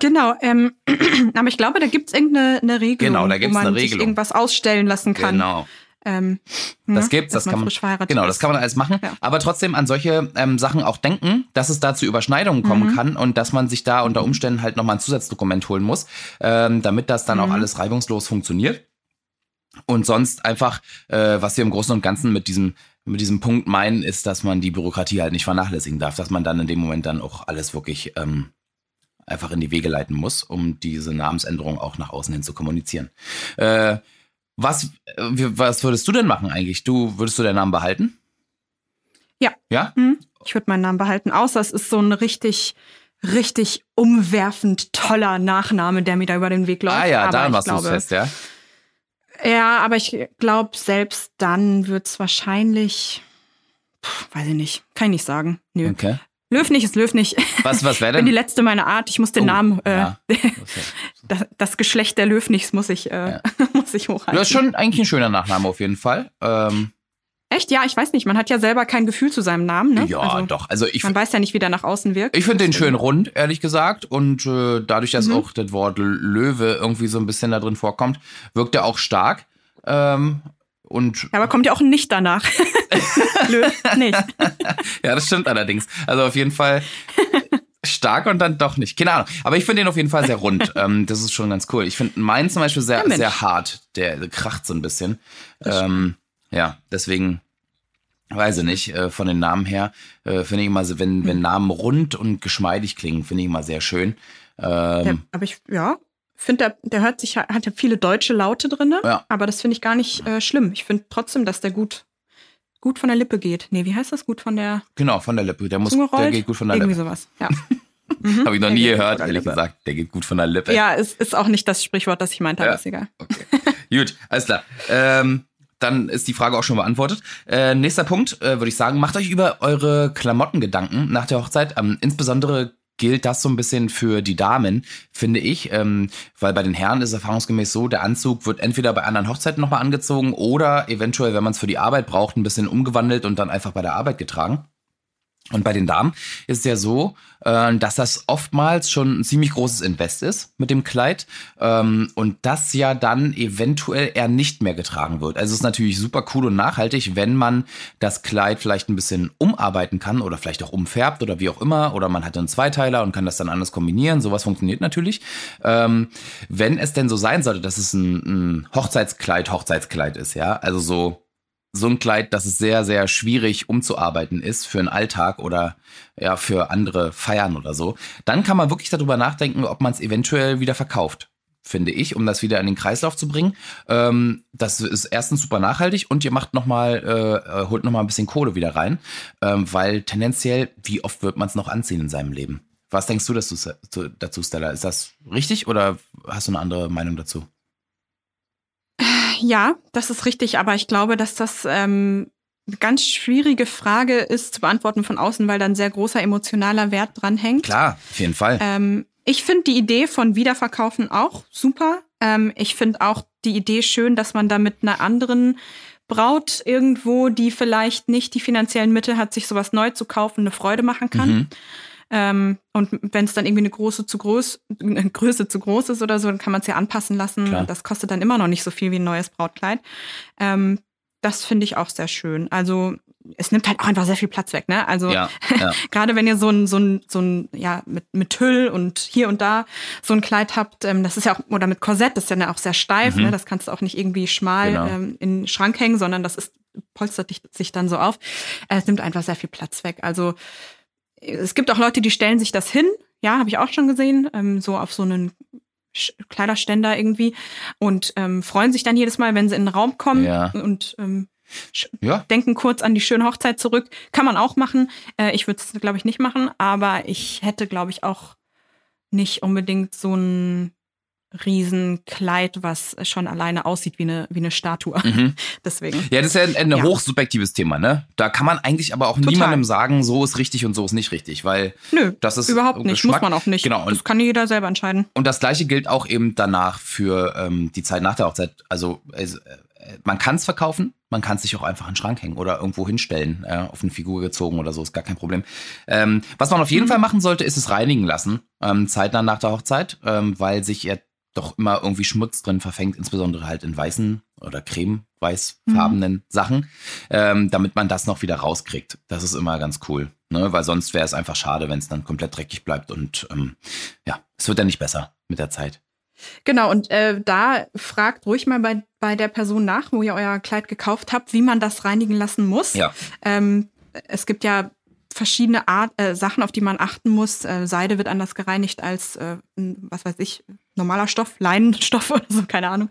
Genau, ähm, aber ich glaube, da gibt es irgendeine eine Regelung, Genau, da gibt's wo man eine sich Regelung. irgendwas ausstellen lassen kann. Genau. Ähm, Das ne, gibt's, dass das kann man. verheiratet Genau, das kann man alles machen. Ja. Aber trotzdem an solche ähm, Sachen auch denken, dass es da zu Überschneidungen kommen Mhm. kann und dass man sich da unter Umständen halt nochmal ein Zusatzdokument holen muss, ähm, damit das dann auch Mhm. alles reibungslos funktioniert. Und sonst einfach, äh, was wir im Großen und Ganzen mit diesem mit diesem Punkt meinen, ist, dass man die Bürokratie halt nicht vernachlässigen darf, dass man dann in dem Moment dann auch alles wirklich ähm, einfach in die Wege leiten muss, um diese Namensänderung auch nach außen hin zu kommunizieren. Äh, was, äh, was würdest du denn machen eigentlich? Du würdest du deinen Namen behalten? Ja. Ja? Hm, Ich würde meinen Namen behalten, außer es ist so ein richtig, richtig umwerfend toller Nachname, der mir da über den Weg läuft. ah ja, Aber daran warst du fest, ja? Ja, aber ich glaube, selbst dann wird es wahrscheinlich, pff, weiß ich nicht, kann ich nicht sagen. Nö. Okay. Löw nicht ist Löw nicht. Was, was wäre Ich bin die denn? letzte meiner Art. Ich muss den Oh, Namen, äh, ja. das, das Geschlecht der Löwnichs muss ich, äh, muss ich hochhalten. Das ist schon eigentlich ein schöner Nachname auf jeden Fall. Ähm, Echt? Ja, ich weiß nicht. Man hat ja selber kein Gefühl zu seinem Namen, ne? ja, also, doch. Also ich, Man weiß ja nicht, wie der nach außen wirkt. ich finde den schön rund, ehrlich gesagt. Und äh, dadurch, dass Mhm. auch das Wort Löwe irgendwie so ein bisschen da drin vorkommt, wirkt er auch stark. Ähm, und Ja, aber kommt ja auch Nicht danach. Löw nicht. Ja, das stimmt allerdings. Also auf jeden Fall stark und dann doch nicht. Keine Ahnung. Aber ich finde den auf jeden Fall sehr rund. ähm, das ist schon ganz cool. Ich finde meinen zum Beispiel sehr, Ja, sehr hart. Der kracht so ein bisschen. Ähm, ja, deswegen weiß ich nicht. Äh, von den Namen her äh, finde ich immer, so, wenn, Hm. wenn Namen rund und geschmeidig klingen, finde ich immer sehr schön. Der, Ähm, aber ich, ja, finde, der, der hört sich, hat ja viele deutsche Laute drin, Ja. aber das finde ich gar nicht äh, schlimm. Ich finde trotzdem, dass der gut, gut von der Lippe geht. Nee, wie heißt das? Gut von der genau, von der Lippe. Der muss, Zunge rollt? der geht gut von der Irgendwie Lippe. sowas, ja. Habe ich noch Der nie gehört, ehrlich Lippe. gesagt. Der geht gut von der Lippe. Ja, es ist auch nicht das Sprichwort, das ich meinte, aber Ja. ist egal. Okay. Gut, alles klar. Ähm, dann ist die Frage auch schon beantwortet. Äh, nächster Punkt, äh, würde ich sagen, macht euch über eure Klamotten Gedanken nach der Hochzeit. Ähm, insbesondere gilt das so ein bisschen für die Damen, finde ich, ähm, weil bei den Herren ist erfahrungsgemäß so, der Anzug wird entweder bei anderen Hochzeiten nochmal angezogen oder eventuell, wenn man es für die Arbeit braucht, ein bisschen umgewandelt und dann einfach bei der Arbeit getragen. Und bei den Damen ist es ja so, äh, dass das oftmals schon ein ziemlich großes Invest ist mit dem Kleid ähm, und das ja dann eventuell eher nicht mehr getragen wird. Also es ist natürlich super cool und nachhaltig, wenn man das Kleid vielleicht ein bisschen umarbeiten kann oder vielleicht auch umfärbt oder wie auch immer oder man hat einen Zweiteiler und kann das dann anders kombinieren. Sowas funktioniert natürlich. Ähm, wenn es denn so sein sollte, dass es ein, ein Hochzeitskleid Hochzeitskleid ist, ja, also so so ein Kleid, dass es sehr, sehr schwierig umzuarbeiten ist für einen Alltag oder ja, für andere Feiern oder so, dann kann man wirklich darüber nachdenken, ob man es eventuell wieder verkauft, finde ich, um das wieder in den Kreislauf zu bringen. Ähm, das ist erstens super nachhaltig und ihr macht noch mal, äh, äh, holt noch mal ein bisschen Kohle wieder rein, ähm, weil tendenziell, wie oft wird man es noch anziehen in seinem Leben? Was denkst du dazu, dazu, Stella? Ist das richtig oder hast du eine andere Meinung dazu? Ja, das ist richtig, aber ich glaube, dass das ähm, eine ganz schwierige Frage ist zu beantworten von außen, weil da ein sehr großer emotionaler Wert dran hängt. Klar, auf jeden Fall. Ähm, ich finde die Idee von Wiederverkaufen auch super. Ähm, ich finde auch die Idee schön, dass man da mit einer anderen Braut irgendwo, die vielleicht nicht die finanziellen Mittel hat, sich sowas neu zu kaufen, eine Freude machen kann. Mhm. Ähm, und wenn es dann irgendwie eine große zu groß, eine Größe zu groß ist oder so, dann kann man es ja anpassen lassen. Klar. Das kostet dann immer noch nicht so viel wie ein neues Brautkleid. Ähm, das finde ich auch sehr schön. Also es nimmt halt auch einfach sehr viel Platz weg, ne? Also Ja, ja. gerade wenn ihr so ein, so ein, so ein, ja, mit, mit Tüll und hier und da so ein Kleid habt, ähm, das ist ja auch, oder mit Korsett, das ist ja auch sehr steif, ne? Das kannst du auch nicht irgendwie schmal Mhm. Genau. ähm, in den Schrank hängen, sondern das ist, polstert dich, sich dann so auf. Äh, Es nimmt einfach sehr viel Platz weg. Also es gibt auch Leute, die stellen sich das hin, ja, habe ich auch schon gesehen, ähm, so auf so einen Kleiderständer irgendwie und ähm, freuen sich dann jedes Mal, wenn sie in den Raum kommen Ja. und ähm, Ja. denken kurz an die schöne Hochzeit zurück. Kann man auch machen. Äh, ich würde es, glaube ich, nicht machen, aber ich hätte, glaube ich, auch nicht unbedingt so ein Riesenkleid, was schon alleine aussieht wie eine, wie eine Statue. Mhm. Deswegen. Ja, das ist ja ein, ein Ja. hochsubjektives Thema, ne? Da kann man eigentlich aber auch Total. niemandem sagen, so ist richtig und so ist nicht richtig, weil Nö, das ist überhaupt nicht. Geschmack. Muss man auch nicht. Genau. Und das kann jeder selber entscheiden. Und das gleiche gilt auch eben danach für ähm, die Zeit nach der Hochzeit. Also äh, man kann es verkaufen, man kann es sich auch einfach in den Schrank hängen oder irgendwo hinstellen, äh, auf eine Figur gezogen oder so, ist gar kein Problem. Ähm, was man auf jeden Fall machen sollte, ist es reinigen lassen, ähm, zeitnah nach der Hochzeit, ähm, weil sich ja doch immer irgendwie Schmutz drin verfängt, insbesondere halt in weißen oder creme-weißfarbenen Sachen, ähm, damit man das noch wieder rauskriegt. Das ist immer ganz cool, ne? weil sonst wäre es einfach schade, wenn es dann komplett dreckig bleibt und ähm, ja, es wird dann nicht besser mit der Zeit. Genau, und äh, da fragt ruhig mal bei, bei der Person nach, wo ihr euer Kleid gekauft habt, wie man das reinigen lassen muss. Ja. Ähm, es gibt ja verschiedene Art, äh, Sachen, auf die man achten muss. Äh, Seide wird anders gereinigt als, äh, was weiß ich, normaler Stoff, Leinenstoff oder so, keine Ahnung.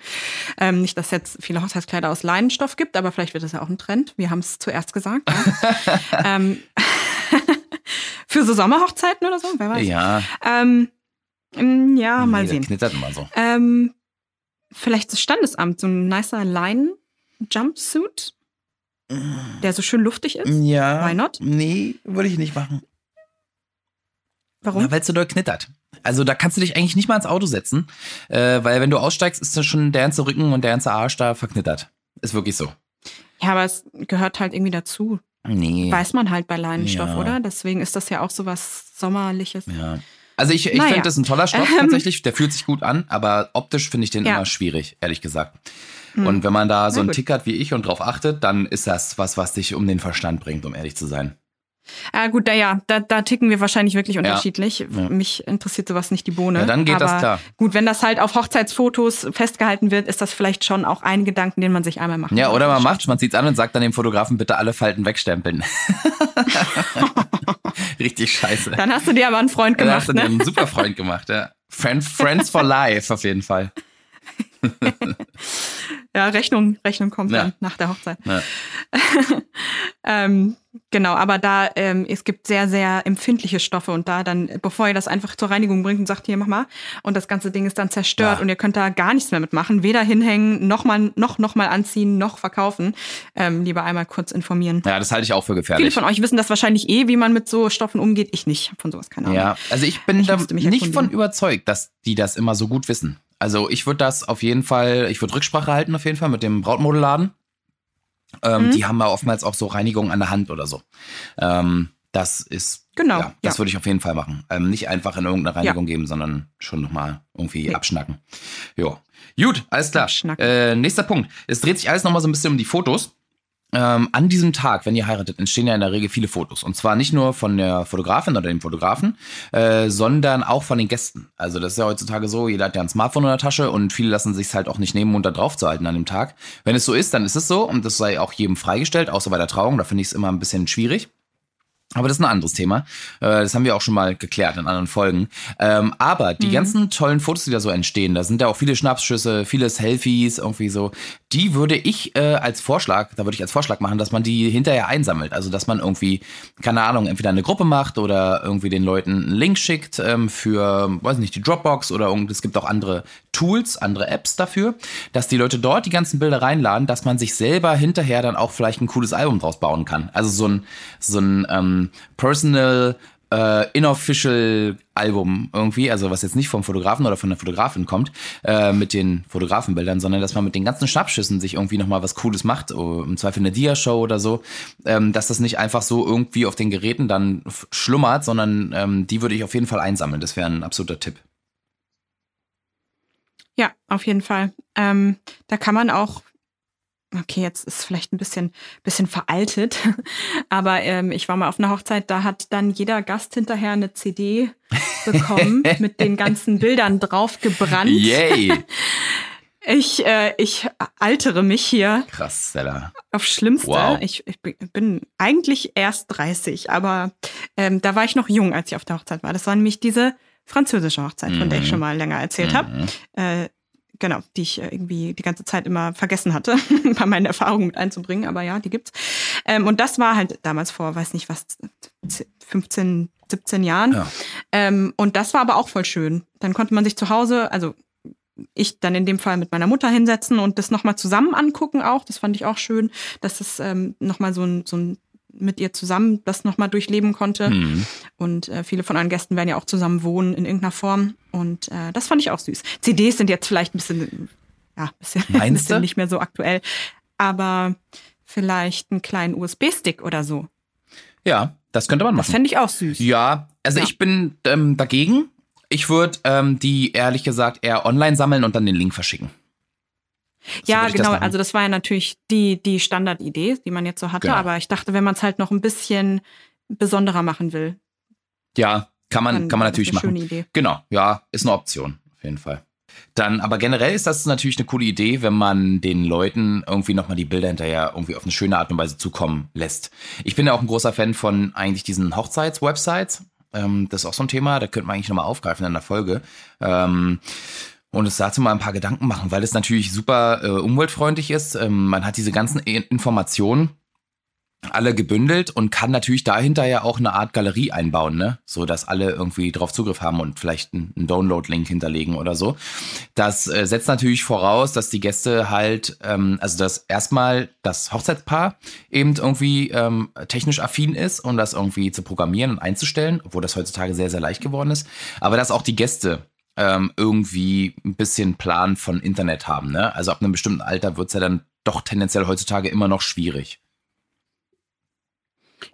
Ähm, nicht, dass es jetzt viele Hochzeitskleider aus Leinenstoff gibt, aber vielleicht wird das ja auch ein Trend. Wir haben es zuerst gesagt. Ja. ähm, für so Sommerhochzeiten oder so, wer weiß. Ja, Ähm, mm, ja, mal nee, sehen. Das knittert immer so. Ähm, vielleicht das Standesamt, so ein nicer Leinen-Jumpsuit, der so schön luftig ist. Ja. Why not? Nee, würde ich nicht machen. Warum? Weil es so doll knittert. Also da kannst du dich eigentlich nicht mal ins Auto setzen, äh, weil wenn du aussteigst, ist das schon der ganze Rücken und der ganze Arsch da verknittert. Ist wirklich so. Ja, aber es gehört halt irgendwie dazu. Nee. Weiß man halt bei Leinenstoff, Ja. oder? Deswegen ist das ja auch so was Sommerliches. Ja. Also ich, ich Naja. finde das ein toller Stoff Ähm. tatsächlich. Der fühlt sich gut an, aber optisch finde ich den Ja. immer schwierig, ehrlich gesagt. Hm. Und wenn man da so einen. Tick hat wie ich und drauf achtet, dann ist das was, was dich um den Verstand bringt, um ehrlich zu sein. Ah, gut, da, ja, da, da ticken wir wahrscheinlich wirklich unterschiedlich. Ja. Mich interessiert sowas nicht die Bohne. Ja, dann geht aber das klar. Gut, wenn das halt auf Hochzeitsfotos festgehalten wird, ist das vielleicht schon auch ein Gedanken, den man sich einmal machen Ja, oder man macht's, man zieht's an und sagt dann dem Fotografen, bitte alle Falten wegstempeln. Richtig scheiße. Dann hast du dir aber einen Freund Da hast gemacht, du dir ne? einen super Freund gemacht, ja. Friend, Friends for Life auf jeden Fall. Ja, Rechnung, Rechnung kommt Ja. dann nach der Hochzeit. Ja. ähm, genau, aber da, ähm, es gibt sehr, sehr empfindliche Stoffe und da dann, bevor ihr das einfach zur Reinigung bringt und sagt, hier, mach mal, und das ganze Ding ist dann zerstört Ja. und ihr könnt da gar nichts mehr mitmachen, weder hinhängen, noch mal, noch, noch mal anziehen, noch verkaufen, ähm, lieber einmal kurz informieren. Ja, das halte ich auch für Viele gefährlich. von euch wissen das wahrscheinlich eh, wie man mit so Stoffen umgeht. Ich nicht, von sowas keine Ahnung. Ja, also ich bin Ich da nicht von überzeugt, dass die das immer so gut wissen. Also ich würde das auf jeden Fall, ich würde Rücksprache halten auf jeden Fall mit dem Brautmodelladen. Ähm, Mhm. Die haben ja oftmals auch so Reinigung an der Hand oder so. Ähm, das ist, Genau, ja, das ja. würde ich auf jeden Fall machen. Ähm, nicht einfach in irgendeine Reinigung geben, sondern schon nochmal irgendwie Nee. abschnacken. Jo. Gut, alles klar. Äh, nächster Punkt. Es dreht sich alles nochmal so ein bisschen um die Fotos. Ähm, an diesem Tag, wenn ihr heiratet, entstehen ja in der Regel viele Fotos. Und zwar nicht nur von der Fotografin oder dem Fotografen, äh, sondern auch von den Gästen. Also das ist ja heutzutage so, jeder hat ja ein Smartphone in der Tasche und viele lassen sich halt auch nicht nehmen, um da drauf zu halten an dem Tag. Wenn es so ist, dann ist es so und das sei auch jedem freigestellt, außer bei der Trauung. Da finde ich es immer ein bisschen schwierig. Aber das ist ein anderes Thema. Äh, Das haben wir auch schon mal geklärt in anderen Folgen. Ähm, aber die ganzen tollen Fotos, die da so entstehen, da sind ja auch viele Schnappschüsse, viele Selfies, irgendwie so. Die würde ich äh, als Vorschlag, da würde ich als Vorschlag machen, dass man die hinterher einsammelt. Also, dass man irgendwie, keine Ahnung, entweder eine Gruppe macht oder irgendwie den Leuten einen Link schickt ähm, für, weiß nicht, die Dropbox oder irgend- es gibt auch andere Tools, andere Apps dafür, dass die Leute dort die ganzen Bilder reinladen, dass man sich selber hinterher dann auch vielleicht ein cooles Album draus bauen kann. Also so ein, so ein Personal äh, Inofficial Album irgendwie, also was jetzt nicht vom Fotografen oder von der Fotografin kommt, äh, mit den Fotografenbildern, sondern dass man mit den ganzen Schnappschüssen sich irgendwie nochmal was Cooles macht, oh, im Zweifel eine Dia-Show oder so, ähm, dass das nicht einfach so irgendwie auf den Geräten dann schlummert, sondern ähm, die würde ich auf jeden Fall einsammeln. Das wäre ein absoluter Tipp. Ja, auf jeden Fall. Ähm, da kann man auch okay, jetzt ist vielleicht ein bisschen, bisschen veraltet, aber ähm, ich war mal auf einer Hochzeit, da hat dann jeder Gast hinterher eine CD bekommen mit den ganzen Bildern drauf gebrannt. Yay! Ich, äh, ich altere mich hier. Krass, Stella. Auf Schlimmste. Wow. Ich, ich bin eigentlich erst 30, aber ähm, da war ich noch jung, als ich auf der Hochzeit war. Das war nämlich diese französische Hochzeit, von der ich Mhm. schon mal länger erzählt Mhm. habe. Äh, genau, die ich äh, irgendwie die ganze Zeit immer vergessen hatte, bei meinen Erfahrungen mit einzubringen, aber ja, die gibt's. Ähm, und das war halt damals vor, weiß nicht was, 15, 17 Jahren. Ja. Ähm, und das war aber auch voll schön. Dann konnte man sich zu Hause, also ich dann in dem Fall mit meiner Mutter hinsetzen und das nochmal zusammen angucken auch. Das fand ich auch schön, dass das ähm, nochmal so ein, so ein mit ihr zusammen das nochmal durchleben konnte. Mhm. Und äh, viele von euren Gästen werden ja auch zusammen wohnen in irgendeiner Form. Und äh, das fand ich auch süß. CDs sind jetzt vielleicht ein bisschen, ja, ein bisschen, ein bisschen nicht mehr so aktuell. Aber vielleicht einen kleinen USB-Stick oder so. Ja, das könnte man Das machen. fände ich auch süß. Ja, also Ja. ich bin ähm, dagegen. Ich würde ähm, die ehrlich gesagt eher online sammeln und dann den Link verschicken. So ja, genau. Also das war ja natürlich die, die Standardidee, die man jetzt so hatte. Genau. Aber ich dachte, wenn man es halt noch ein bisschen besonderer machen will, Ja, kann man, dann kann man natürlich machen. schöne Idee. Genau, ja, ist eine Option, auf jeden Fall. Dann, aber generell ist das natürlich eine coole Idee, wenn man den Leuten irgendwie nochmal die Bilder hinterher irgendwie auf eine schöne Art und Weise zukommen lässt. Ich bin ja auch ein großer Fan von eigentlich diesen Hochzeits-Websites. Ähm, das ist auch so ein Thema, da könnte man eigentlich nochmal aufgreifen in der Folge. Ähm, und uns dazu mal ein paar Gedanken machen, weil es natürlich super äh, umweltfreundlich ist. Ähm, man hat diese ganzen Informationen alle gebündelt und kann natürlich dahinter ja auch eine Art Galerie einbauen, ne? So dass alle irgendwie drauf Zugriff haben und vielleicht einen Download-Link hinterlegen oder so. Das äh, setzt natürlich voraus, dass die Gäste halt, ähm, also dass erstmal das Hochzeitspaar eben irgendwie ähm, technisch affin ist, um das irgendwie zu programmieren und einzustellen, obwohl das heutzutage sehr, sehr leicht geworden ist. Aber dass auch die Gäste ähm, irgendwie ein bisschen Plan von Internet haben, ne? Also ab einem bestimmten Alter wird's ja dann doch tendenziell heutzutage immer noch schwierig.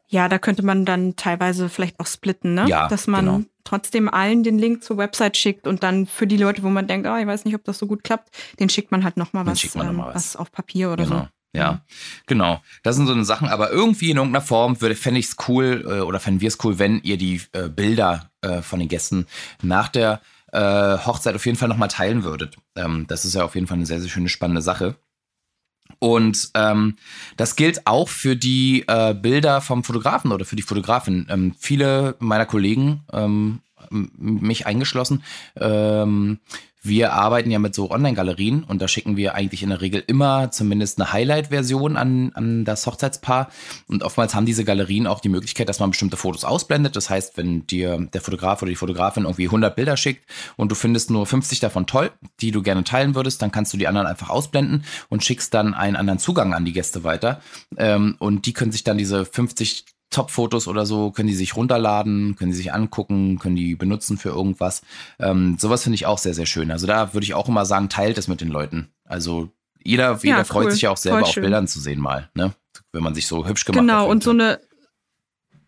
Ja, da könnte man dann teilweise vielleicht auch splitten, ne? Ja, Dass man genau. trotzdem allen den Link zur Website schickt und dann für die Leute, wo man denkt, ah, ich weiß nicht, ob das so gut klappt, den schickt man halt nochmal was, noch ähm, mal was. was auf Papier oder genau. so. Ja, genau. Das sind so eine Sachen, aber irgendwie in irgendeiner Form würde, fände ich es cool äh, oder fänden wir es cool, wenn ihr die äh, Bilder äh, von den Gästen nach der äh, Hochzeit auf jeden Fall nochmal teilen würdet. Ähm, das ist ja auf jeden Fall eine sehr, sehr schöne, spannende Sache. Und ähm, das gilt auch für die äh, Bilder vom Fotografen oder für die Fotografin. Ähm, viele meiner Kollegen, ähm, mich eingeschlossen, ähm, wir arbeiten ja mit so Online-Galerien und da schicken wir eigentlich in der Regel immer zumindest eine Highlight-Version an, an das Hochzeitspaar. Und oftmals haben diese Galerien auch die Möglichkeit, dass man bestimmte Fotos ausblendet. Das heißt, wenn dir der Fotograf oder die Fotografin irgendwie 100 Bilder schickt und du findest nur 50 davon toll, die du gerne teilen würdest, dann kannst du die anderen einfach ausblenden und schickst dann einen anderen Zugang an die Gäste weiter. Ähm, und die können sich dann diese 50 Top-Fotos oder so, können die sich runterladen, können die sich angucken, können die benutzen für irgendwas. Ähm, sowas finde ich auch sehr, sehr schön. Also da würde ich auch immer sagen, teilt es mit den Leuten. Also jeder, jeder Ja, freut cool. sich ja auch selber auf schön. Bildern zu sehen mal, ne? Wenn man sich so hübsch gemacht Genau, hat. und so eine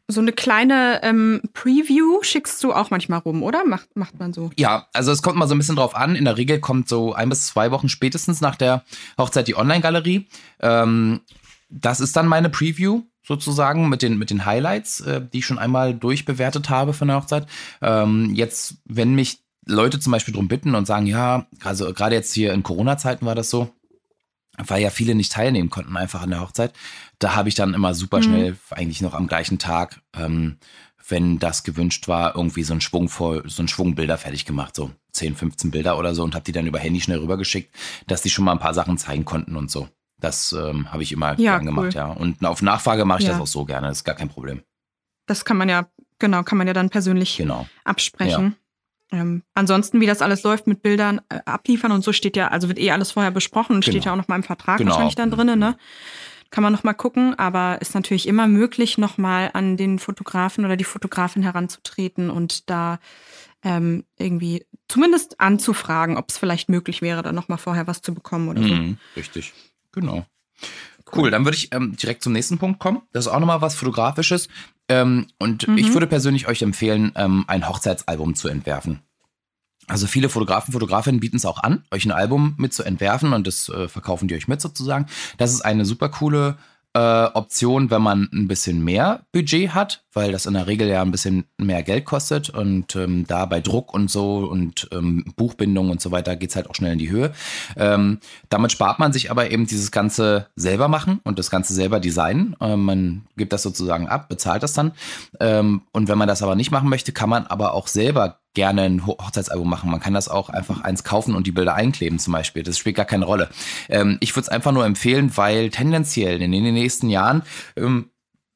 so eine kleine ähm, Preview schickst du auch manchmal rum, oder? Macht, macht man so. Ja, also es kommt mal so ein bisschen drauf an. In der Regel kommt so ein bis zwei Wochen spätestens nach der Hochzeit die Online-Galerie. Ähm, das ist dann meine Preview sozusagen mit den, mit den Highlights, äh, die ich schon einmal durchbewertet habe von der Hochzeit. Ähm, jetzt, wenn mich Leute zum Beispiel drum bitten und sagen, ja, also gerade jetzt hier in Corona-Zeiten war das so, weil ja viele nicht teilnehmen konnten einfach an der Hochzeit. Da habe ich dann immer super Mhm. schnell, eigentlich noch am gleichen Tag, ähm, wenn das gewünscht war, irgendwie so ein Schwung voll, so ein Schwung Bilder fertig gemacht, so 10, 15 Bilder oder so und habe die dann über Handy schnell rübergeschickt, dass die schon mal ein paar Sachen zeigen konnten und so. Das ähm, habe ich immer Ja, gern cool. gemacht, ja. Und auf Nachfrage mache ich Ja. das auch so gerne, das ist gar kein Problem. Das kann man ja, genau, kann man ja dann persönlich Genau. absprechen. Ähm, ansonsten, wie das alles läuft mit Bildern äh, abliefern und so steht ja, also wird eh alles vorher besprochen und steht Genau. ja auch noch mal im Vertrag Genau. wahrscheinlich dann drinnen, ne? Kann man noch mal gucken, aber ist natürlich immer möglich, noch mal an den Fotografen oder die Fotografin heranzutreten und da ähm, irgendwie zumindest anzufragen, ob es vielleicht möglich wäre, da noch mal vorher was zu bekommen oder so. Mhm, richtig. Genau. Cool, dann würde ich ähm, direkt zum nächsten Punkt kommen. Das ist auch nochmal was Fotografisches. Ähm, und Mhm. ich würde persönlich euch empfehlen, ähm, ein Hochzeitsalbum zu entwerfen. Also viele Fotografen, Fotografinnen bieten es auch an, euch ein Album mit zu entwerfen und das äh, verkaufen die euch mit sozusagen. Das ist eine super coole äh, Option, wenn man ein bisschen mehr Budget hat, weil das in der Regel ja ein bisschen mehr Geld kostet und ähm, da bei Druck und so und ähm, Buchbindung und so weiter geht's halt auch schnell in die Höhe. Ähm, damit spart man sich aber eben dieses Ganze selber machen und das Ganze selber designen. Ähm, man gibt das sozusagen ab, bezahlt das dann. Ähm, und wenn man das aber nicht machen möchte, kann man aber auch selber gerne ein Hochzeitsalbum machen. Man kann das auch einfach eins kaufen und die Bilder einkleben zum Beispiel. Das spielt gar keine Rolle. Ähm, ich würde es einfach nur empfehlen, weil tendenziell in den nächsten Jahren ähm,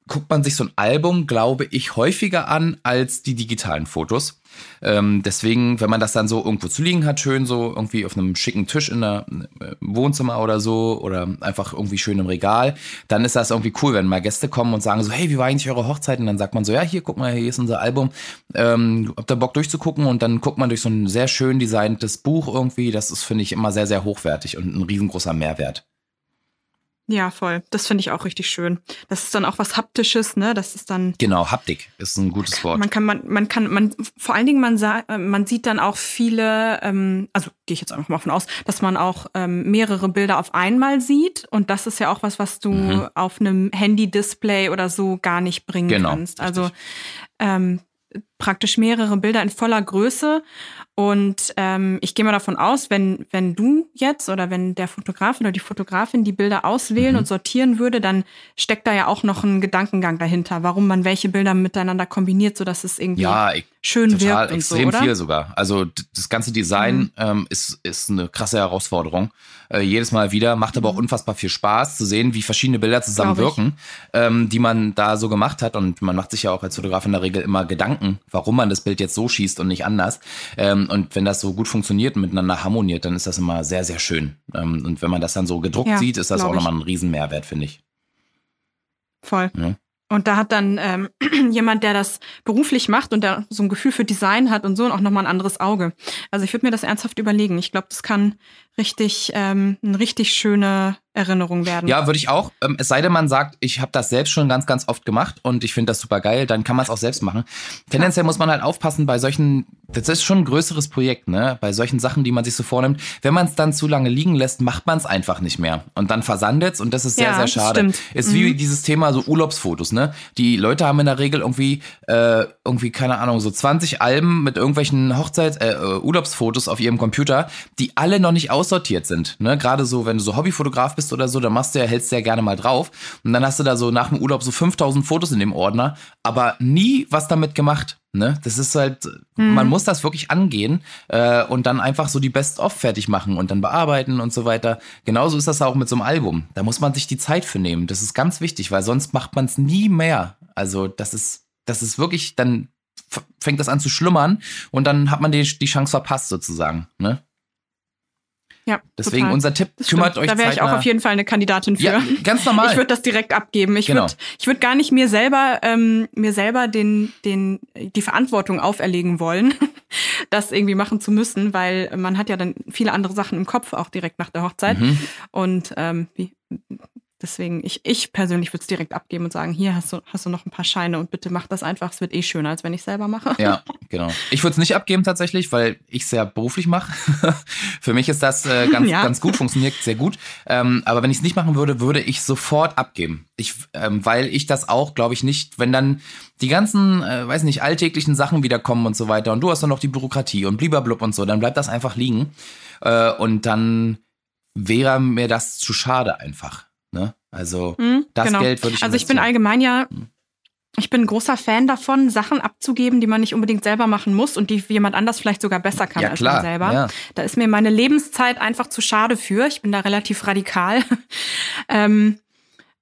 guckt man sich so ein Album, glaube ich, häufiger an als die digitalen Fotos. Ähm, deswegen, wenn man das dann so irgendwo zu liegen hat, schön so irgendwie auf einem schicken Tisch in einem äh, Wohnzimmer oder so oder einfach irgendwie schön im Regal, dann ist das irgendwie cool, wenn mal Gäste kommen und sagen so, hey, wie war eigentlich eure Hochzeit? Und dann sagt man so, ja, hier, guck mal, hier ist unser Album. Ähm, habt ihr Bock durchzugucken? Und dann guckt man durch so ein sehr schön designtes Buch irgendwie. Das ist, finde ich, immer sehr, sehr hochwertig und ein riesengroßer Mehrwert. Ja, voll. Das finde ich auch richtig schön. Das ist dann auch was Haptisches, ne? Das ist dann. Genau, Haptik ist ein gutes Wort. Man kann, man, man kann, man, vor allen Dingen, man, sah, man sieht dann auch viele, ähm, also gehe ich jetzt einfach mal von aus, dass man auch ähm, mehrere Bilder auf einmal sieht. Und das ist ja auch was, was du mhm. auf einem Handy-Display oder so gar nicht bringen genau, kannst. Also ähm, praktisch mehrere Bilder in voller Größe und ähm, ich gehe mal davon aus, wenn, wenn du jetzt oder wenn der Fotograf oder die Fotografin die Bilder auswählen mhm. und sortieren würde, dann steckt da ja auch noch ein Gedankengang dahinter, warum man welche Bilder miteinander kombiniert, sodass es irgendwie ja, ich, schön total wirkt. Und extrem so, viel sogar. Also das ganze Design mhm. ähm, ist, ist eine krasse Herausforderung. Äh, jedes Mal wieder, macht aber auch mhm. unfassbar viel Spaß zu sehen, wie verschiedene Bilder zusammen wirken, ähm, die man da so gemacht hat. Und man macht sich ja auch als Fotograf in der Regel immer Gedanken, warum man das Bild jetzt so schießt und nicht anders. Ähm, und wenn das so gut funktioniert und miteinander harmoniert, dann ist das immer sehr, sehr schön. Ähm, und wenn man das dann so gedruckt ja, sieht, ist das auch nochmal ein Riesenmehrwert, finde ich. Voll. Ja. Und da hat dann ähm, jemand, der das beruflich macht und der so ein Gefühl für Design hat und so, auch nochmal ein anderes Auge. Also ich würde mir das ernsthaft überlegen. Ich glaube, das kann richtig, ähm, eine richtig schöne Erinnerung werden. Ja, würde ich auch. Ähm, es sei denn, man sagt, ich habe das selbst schon ganz, ganz oft gemacht und ich finde das super geil, dann kann man es auch selbst machen. Tendenziell muss man halt aufpassen bei solchen, das ist schon ein größeres Projekt, ne? Bei solchen Sachen, die man sich so vornimmt. Wenn man es dann zu lange liegen lässt, macht man es einfach nicht mehr. Und dann versandet es und das ist sehr, ja, sehr schade. Stimmt. Ist mhm. wie dieses Thema so Urlaubsfotos, ne? Die Leute haben in der Regel irgendwie, äh, irgendwie, keine Ahnung, so 20 Alben mit irgendwelchen Hochzeits-, äh, Urlaubsfotos auf ihrem Computer, die alle noch nicht aussortiert sind. Ne? Gerade so, wenn du so Hobbyfotograf bist oder so, dann machst du ja, hältst du ja gerne mal drauf. Und dann hast du da so nach dem Urlaub so 5000 Fotos in dem Ordner, aber nie was damit gemacht. Ne? Das ist halt, mhm. man muss das wirklich angehen äh, und dann einfach so die Best-of fertig machen und dann bearbeiten und so weiter. Genauso ist das auch mit so einem Album. Da muss man sich die Zeit für nehmen. Das ist ganz wichtig, weil sonst macht man es nie mehr. Also das ist, das ist wirklich, dann fängt das an zu schlummern und dann hat man die, die Chance verpasst sozusagen. Ne? Ja, deswegen total. unser Tipp, das kümmert stimmt. euch Da wäre ich auch auf jeden Fall eine Kandidatin für. Ja, ganz normal. Ich würde das direkt abgeben. Ich genau. würde ich würd gar nicht mir selber ähm, mir selber den den die Verantwortung auferlegen wollen, das irgendwie machen zu müssen, weil man hat ja dann viele andere Sachen im Kopf auch direkt nach der Hochzeit mhm. und ähm, wie Deswegen, ich, ich persönlich würde es direkt abgeben und sagen, hier hast du, hast du noch ein paar Scheine und bitte mach das einfach. Es wird eh schöner, als wenn ich selber mache. Ja, genau. Ich würde es nicht abgeben tatsächlich, weil ich es ja beruflich mache. Für mich ist das äh, ganz, ja. ganz gut, funktioniert sehr gut. Ähm, aber wenn ich es nicht machen würde, würde ich sofort abgeben. Ich, ähm, weil ich das auch, glaube ich, nicht, wenn dann die ganzen, äh, weiß nicht, alltäglichen Sachen wiederkommen und so weiter und du hast dann noch die Bürokratie und blub und so, dann bleibt das einfach liegen. Äh, und dann wäre mir das zu schade einfach. Ne? Also mhm, das genau. Geld würde ich Also ich bin allgemein ja, hm. ich bin ein großer Fan davon, Sachen abzugeben, die man nicht unbedingt selber machen muss und die jemand anders vielleicht sogar besser kann ja, als klar. man selber. Ja. Da ist mir meine Lebenszeit einfach zu schade für. Ich bin da relativ radikal. ähm,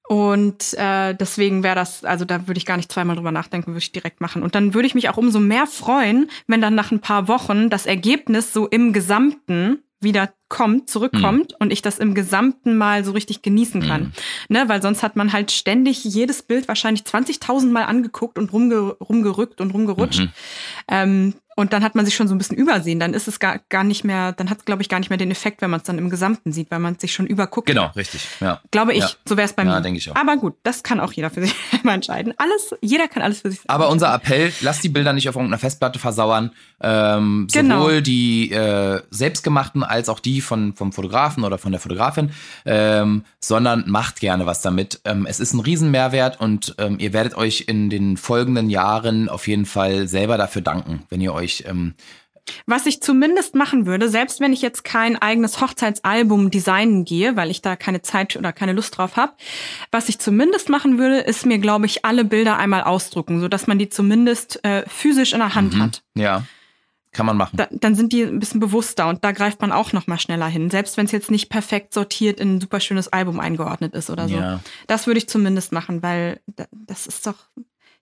und äh, deswegen wäre das, also da würde ich gar nicht zweimal drüber nachdenken, würde ich direkt machen. Und dann würde ich mich auch umso mehr freuen, wenn dann nach ein paar Wochen das Ergebnis so im Gesamten wieder kommt, zurückkommt mhm. und ich das im Gesamten mal so richtig genießen kann. Mhm. Ne, weil sonst hat man halt ständig jedes Bild wahrscheinlich 20.000 Mal angeguckt und rumge rumgerückt und rumgerutscht. Mhm. Ähm, und dann hat man sich schon so ein bisschen übersehen. Dann ist es gar, gar nicht mehr, dann hat es, glaube ich, gar nicht mehr den Effekt, wenn man es dann im Gesamten sieht, weil man sich schon überguckt. Genau, richtig. Ja. Glaube ich, ja. so wäre es bei ja, mir. denke ich auch. Aber gut, das kann auch jeder für sich entscheiden. Alles, jeder kann alles für sich Aber unser Appell, lasst die Bilder nicht auf irgendeiner Festplatte versauern. Ähm, genau. Sowohl die äh, selbstgemachten als auch die von, vom Fotografen oder von der Fotografin, ähm, sondern macht gerne was damit. Ähm, es ist ein Riesenmehrwert und ähm, ihr werdet euch in den folgenden Jahren auf jeden Fall selber dafür danken, wenn ihr euch ähm, was ich zumindest machen würde, selbst wenn ich jetzt kein eigenes Hochzeitsalbum designen gehe, weil ich da keine Zeit oder keine Lust drauf habe, was ich zumindest machen würde, ist mir, glaube ich, alle Bilder einmal ausdrucken, so dass man die zumindest äh, physisch in der Hand mhm. hat. Ja. Kann man machen. Da, dann sind die ein bisschen bewusster und da greift man auch noch mal schneller hin, selbst wenn es jetzt nicht perfekt sortiert in ein super schönes Album eingeordnet ist oder so. Ja. Das würde ich zumindest machen, weil das ist doch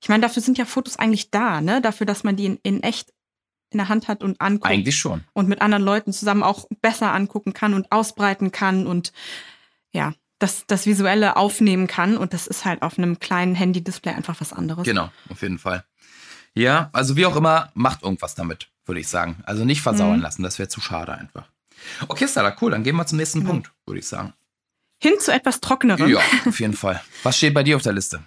ich meine, dafür sind ja Fotos eigentlich da, ne? Dafür, dass man die in, in echt in der Hand hat und anguckt. Eigentlich schon. Und mit anderen Leuten zusammen auch besser angucken kann und ausbreiten kann und ja, das, das Visuelle aufnehmen kann. Und das ist halt auf einem kleinen Handy-Display einfach was anderes. Genau, auf jeden Fall. Ja, also wie auch immer, macht irgendwas damit, würde ich sagen. Also nicht versauern mhm. lassen, das wäre zu schade einfach. Okay, Stella, cool, dann gehen wir zum nächsten mhm. Punkt, würde ich sagen. Hin zu etwas trockenerem. Ja, auf jeden Fall. Was steht bei dir auf der Liste?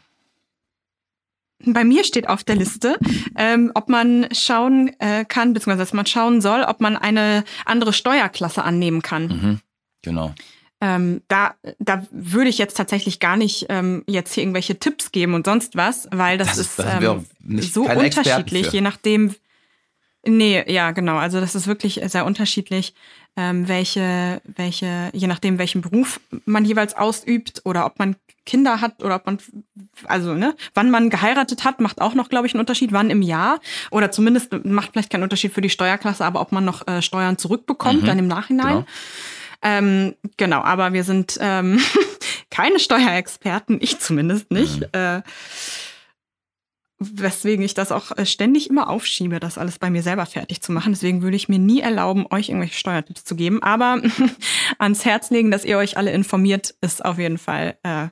Bei mir steht auf der Liste, ähm, ob man schauen äh, kann, beziehungsweise dass man schauen soll, ob man eine andere Steuerklasse annehmen kann. Mhm, genau. Ähm, da, da würde ich jetzt tatsächlich gar nicht ähm, jetzt hier irgendwelche Tipps geben und sonst was, weil das, das ist das ähm, so unterschiedlich, je nachdem. Nee, ja, genau. Also das ist wirklich sehr unterschiedlich, ähm, welche, welche, je nachdem, welchen Beruf man jeweils ausübt oder ob man Kinder hat oder ob man, also ne, wann man geheiratet hat, macht auch noch, glaube ich, einen Unterschied, wann im Jahr oder zumindest macht vielleicht keinen Unterschied für die Steuerklasse, aber ob man noch äh, Steuern zurückbekommt mhm, dann im Nachhinein. Genau. Ähm, genau, aber wir sind ähm, keine Steuerexperten, ich zumindest nicht. Mhm. Äh, weswegen ich das auch äh, ständig immer aufschiebe, das alles bei mir selber fertig zu machen. Deswegen würde ich mir nie erlauben, euch irgendwelche Steuertipps zu geben. Aber ans Herz legen, dass ihr euch alle informiert, ist auf jeden Fall, äh,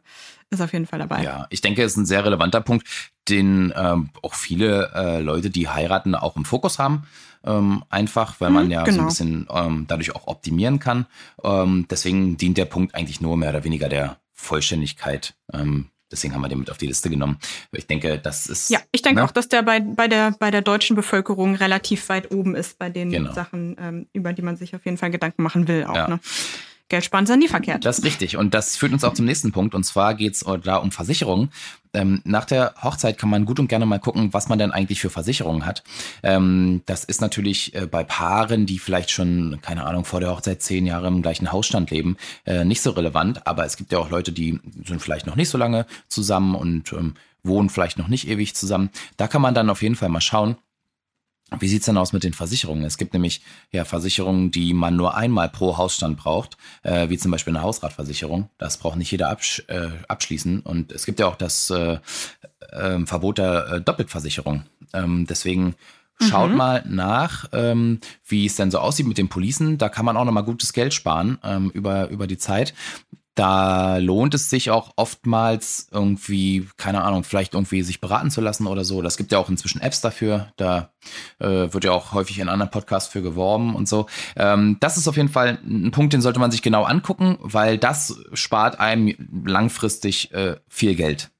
ist auf jeden Fall dabei. Ja, ich denke, es ist ein sehr relevanter Punkt, den ähm, auch viele äh, Leute, die heiraten, auch im Fokus haben. Ähm, einfach, weil man mhm, ja genau. so ein bisschen ähm, dadurch auch optimieren kann. Ähm, deswegen dient der Punkt eigentlich nur mehr oder weniger der Vollständigkeit ähm, Deswegen haben wir den mit auf die Liste genommen. Ich denke, das ist. Ja, ich denke ne? auch, dass der bei, bei, der, bei der deutschen Bevölkerung relativ weit oben ist, bei den genau. Sachen, ähm, über die man sich auf jeden Fall Gedanken machen will. Auch, ja. ne? Geld sparen ist nie verkehrt. Das ist richtig. Und das führt uns auch zum nächsten Punkt. Und zwar geht es da um Versicherungen. Ähm, nach der Hochzeit kann man gut und gerne mal gucken, was man denn eigentlich für Versicherungen hat. Ähm, das ist natürlich äh, bei Paaren, die vielleicht schon, keine Ahnung, vor der Hochzeit zehn Jahre im gleichen Hausstand leben, äh, nicht so relevant. Aber es gibt ja auch Leute, die sind vielleicht noch nicht so lange zusammen und ähm, wohnen vielleicht noch nicht ewig zusammen. Da kann man dann auf jeden Fall mal schauen, wie sieht's denn aus mit den Versicherungen? Es gibt nämlich ja Versicherungen, die man nur einmal pro Hausstand braucht, äh, wie zum Beispiel eine Hausratversicherung. Das braucht nicht jeder absch äh, abschließen. Und es gibt ja auch das äh, äh, Verbot der äh, Doppelversicherung. Ähm, deswegen Schaut mhm. mal nach, ähm, wie es denn so aussieht mit den Policen. Da kann man auch nochmal gutes Geld sparen ähm, über, über die Zeit da lohnt es sich auch oftmals irgendwie, keine Ahnung, vielleicht irgendwie sich beraten zu lassen oder so. Das gibt ja auch inzwischen Apps dafür. Da äh, wird ja auch häufig in anderen Podcasts für geworben und so. Ähm, das ist auf jeden Fall ein Punkt, den sollte man sich genau angucken, weil das spart einem langfristig äh, viel Geld.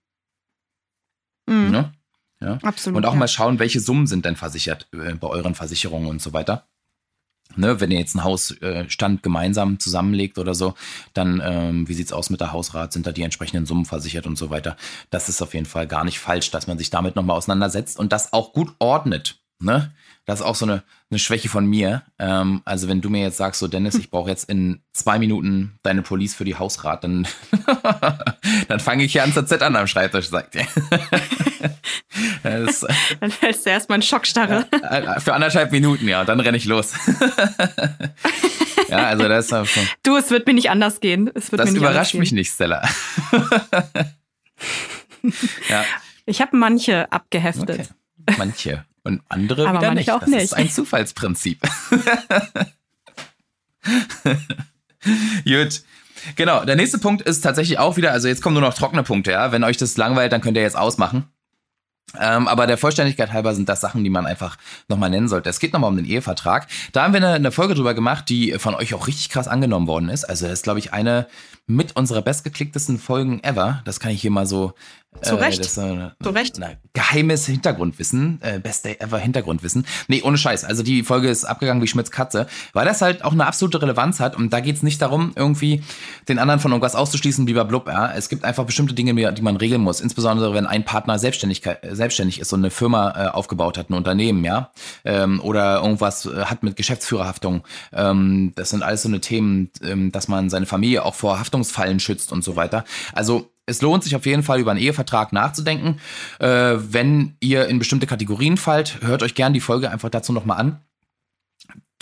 Mhm. Ne? Ja? Absolut. Und auch ja. mal schauen, welche Summen sind denn versichert äh, bei euren Versicherungen und so weiter. Ne, wenn ihr jetzt einen Hausstand gemeinsam zusammenlegt oder so, dann ähm, wie sieht's aus mit der Hausrat? Sind da die entsprechenden Summen versichert und so weiter? Das ist auf jeden Fall gar nicht falsch, dass man sich damit nochmal auseinandersetzt und das auch gut ordnet. Ne? Das ist auch so eine, eine Schwäche von mir. Ähm, also wenn du mir jetzt sagst, so Dennis, ich brauche jetzt in zwei Minuten deine Police für die Hausrat, dann, dann fange ich hier an zu zittern am Schreibtisch, sagt ihr. das, dann fällst du erstmal in Schockstarre. Äh, für anderthalb Minuten, ja, dann renne ich los. ja, also das ist schon, Du, es wird mir nicht anders gehen. Es wird das mir nicht überrascht mich nicht, Stella. ja. Ich habe manche abgeheftet. Okay. Manche. Und andere Aber wieder nicht. Auch das nicht. ist ein Zufallsprinzip. Gut. Genau, der nächste Punkt ist tatsächlich auch wieder, also jetzt kommen nur noch trockene Punkte, ja. Wenn euch das langweilt, dann könnt ihr jetzt ausmachen. Ähm, aber der Vollständigkeit halber sind das Sachen, die man einfach nochmal nennen sollte. Es geht nochmal um den Ehevertrag. Da haben wir eine, eine, Folge drüber gemacht, die von euch auch richtig krass angenommen worden ist. Also das ist, glaube ich, eine mit unserer bestgeklicktesten Folgen ever. Das kann ich hier mal so zu Recht. Äh, das, äh, Zu Recht. Na, geheimes Hintergrundwissen, äh, best day ever Hintergrundwissen. Nee, ohne Scheiß. Also die Folge ist abgegangen wie Schmitz Katze, weil das halt auch eine absolute Relevanz hat. Und da geht's nicht darum, irgendwie den anderen von irgendwas auszuschließen, blub. Ja. Es gibt einfach bestimmte Dinge, die man regeln muss. Insbesondere, wenn ein Partner Selbstständigkeit, selbstständig ist und eine Firma äh, aufgebaut hat, ein Unternehmen, ja. Ähm, oder irgendwas äh, hat mit Geschäftsführerhaftung. Ähm, das sind alles so eine Themen, ähm, dass man seine Familie auch vor Haftungsfallen schützt und so weiter. Also es lohnt sich auf jeden Fall über einen Ehevertrag nachzudenken. Äh, wenn ihr in bestimmte Kategorien fallt, hört euch gern die Folge einfach dazu nochmal an.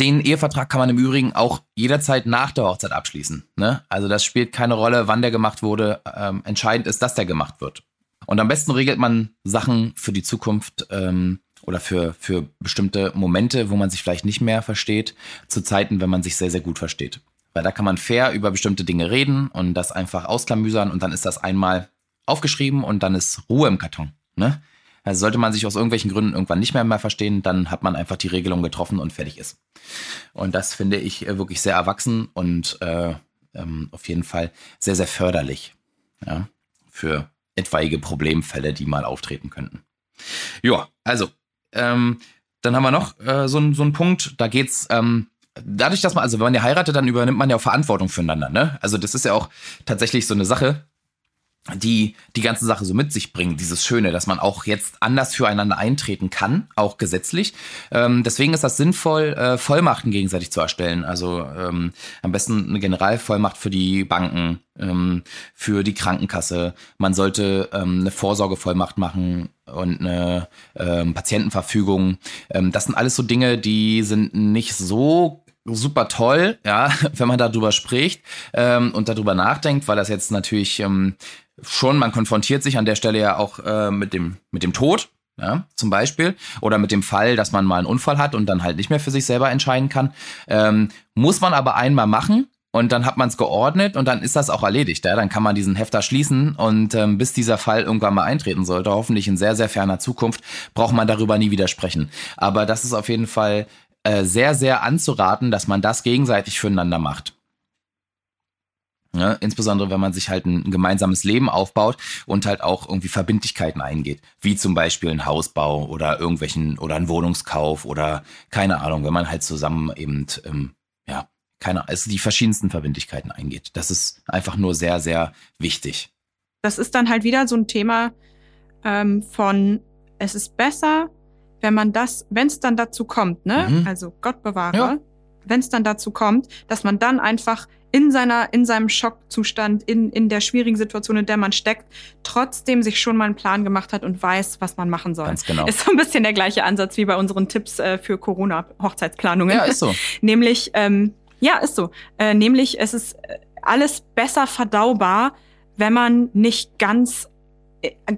Den Ehevertrag kann man im Übrigen auch jederzeit nach der Hochzeit abschließen. Ne? Also das spielt keine Rolle, wann der gemacht wurde. Ähm, entscheidend ist, dass der gemacht wird. Und am besten regelt man Sachen für die Zukunft ähm, oder für, für bestimmte Momente, wo man sich vielleicht nicht mehr versteht, zu Zeiten, wenn man sich sehr, sehr gut versteht. Weil da kann man fair über bestimmte Dinge reden und das einfach ausklamüsern und dann ist das einmal aufgeschrieben und dann ist Ruhe im Karton. Ne? Also sollte man sich aus irgendwelchen Gründen irgendwann nicht mehr, mehr verstehen, dann hat man einfach die Regelung getroffen und fertig ist. Und das finde ich äh, wirklich sehr erwachsen und äh, ähm, auf jeden Fall sehr, sehr förderlich ja, für etwaige Problemfälle, die mal auftreten könnten. Ja, also, ähm, dann haben wir noch äh, so, so einen Punkt, da geht's ähm, dadurch, dass man, also wenn man ja heiratet, dann übernimmt man ja auch Verantwortung füreinander, ne? Also das ist ja auch tatsächlich so eine Sache, die die ganze Sache so mit sich bringt, dieses Schöne, dass man auch jetzt anders füreinander eintreten kann, auch gesetzlich. Ähm, deswegen ist das sinnvoll, äh, Vollmachten gegenseitig zu erstellen. Also ähm, am besten eine Generalvollmacht für die Banken, ähm, für die Krankenkasse. Man sollte ähm, eine Vorsorgevollmacht machen und eine ähm, Patientenverfügung. Ähm, das sind alles so Dinge, die sind nicht so super toll, ja, wenn man darüber spricht ähm, und darüber nachdenkt, weil das jetzt natürlich ähm, schon, man konfrontiert sich an der Stelle ja auch äh, mit, dem, mit dem Tod, ja, zum Beispiel, oder mit dem Fall, dass man mal einen Unfall hat und dann halt nicht mehr für sich selber entscheiden kann. Ähm, muss man aber einmal machen und dann hat man es geordnet und dann ist das auch erledigt. Ja? Dann kann man diesen Hefter schließen und ähm, bis dieser Fall irgendwann mal eintreten sollte, hoffentlich in sehr, sehr ferner Zukunft, braucht man darüber nie widersprechen. Aber das ist auf jeden Fall äh, sehr, sehr anzuraten, dass man das gegenseitig füreinander macht. Ja, insbesondere wenn man sich halt ein, gemeinsames Leben aufbaut und halt auch irgendwie Verbindlichkeiten eingeht, wie zum Beispiel ein Hausbau oder irgendwelchen oder ein Wohnungskauf oder keine Ahnung, wenn man halt zusammen eben ähm, ja keine also die verschiedensten Verbindlichkeiten eingeht. Das ist einfach nur sehr sehr wichtig. Das ist dann halt wieder so ein Thema ähm, von es ist besser, wenn man das, wenn es dann dazu kommt, ne? Mhm. Also Gott bewahre, ja. wenn es dann dazu kommt, dass man dann einfach in seiner, in seinem Schockzustand, in, in der schwierigen Situation, in der man steckt, trotzdem sich schon mal einen Plan gemacht hat und weiß, was man machen soll. Ganz genau. Ist so ein bisschen der gleiche Ansatz wie bei unseren Tipps äh, für Corona-Hochzeitsplanungen. Ja, ist so. nämlich, ähm, ja, ist so. Äh, nämlich, es ist äh, alles besser verdaubar, wenn man nicht ganz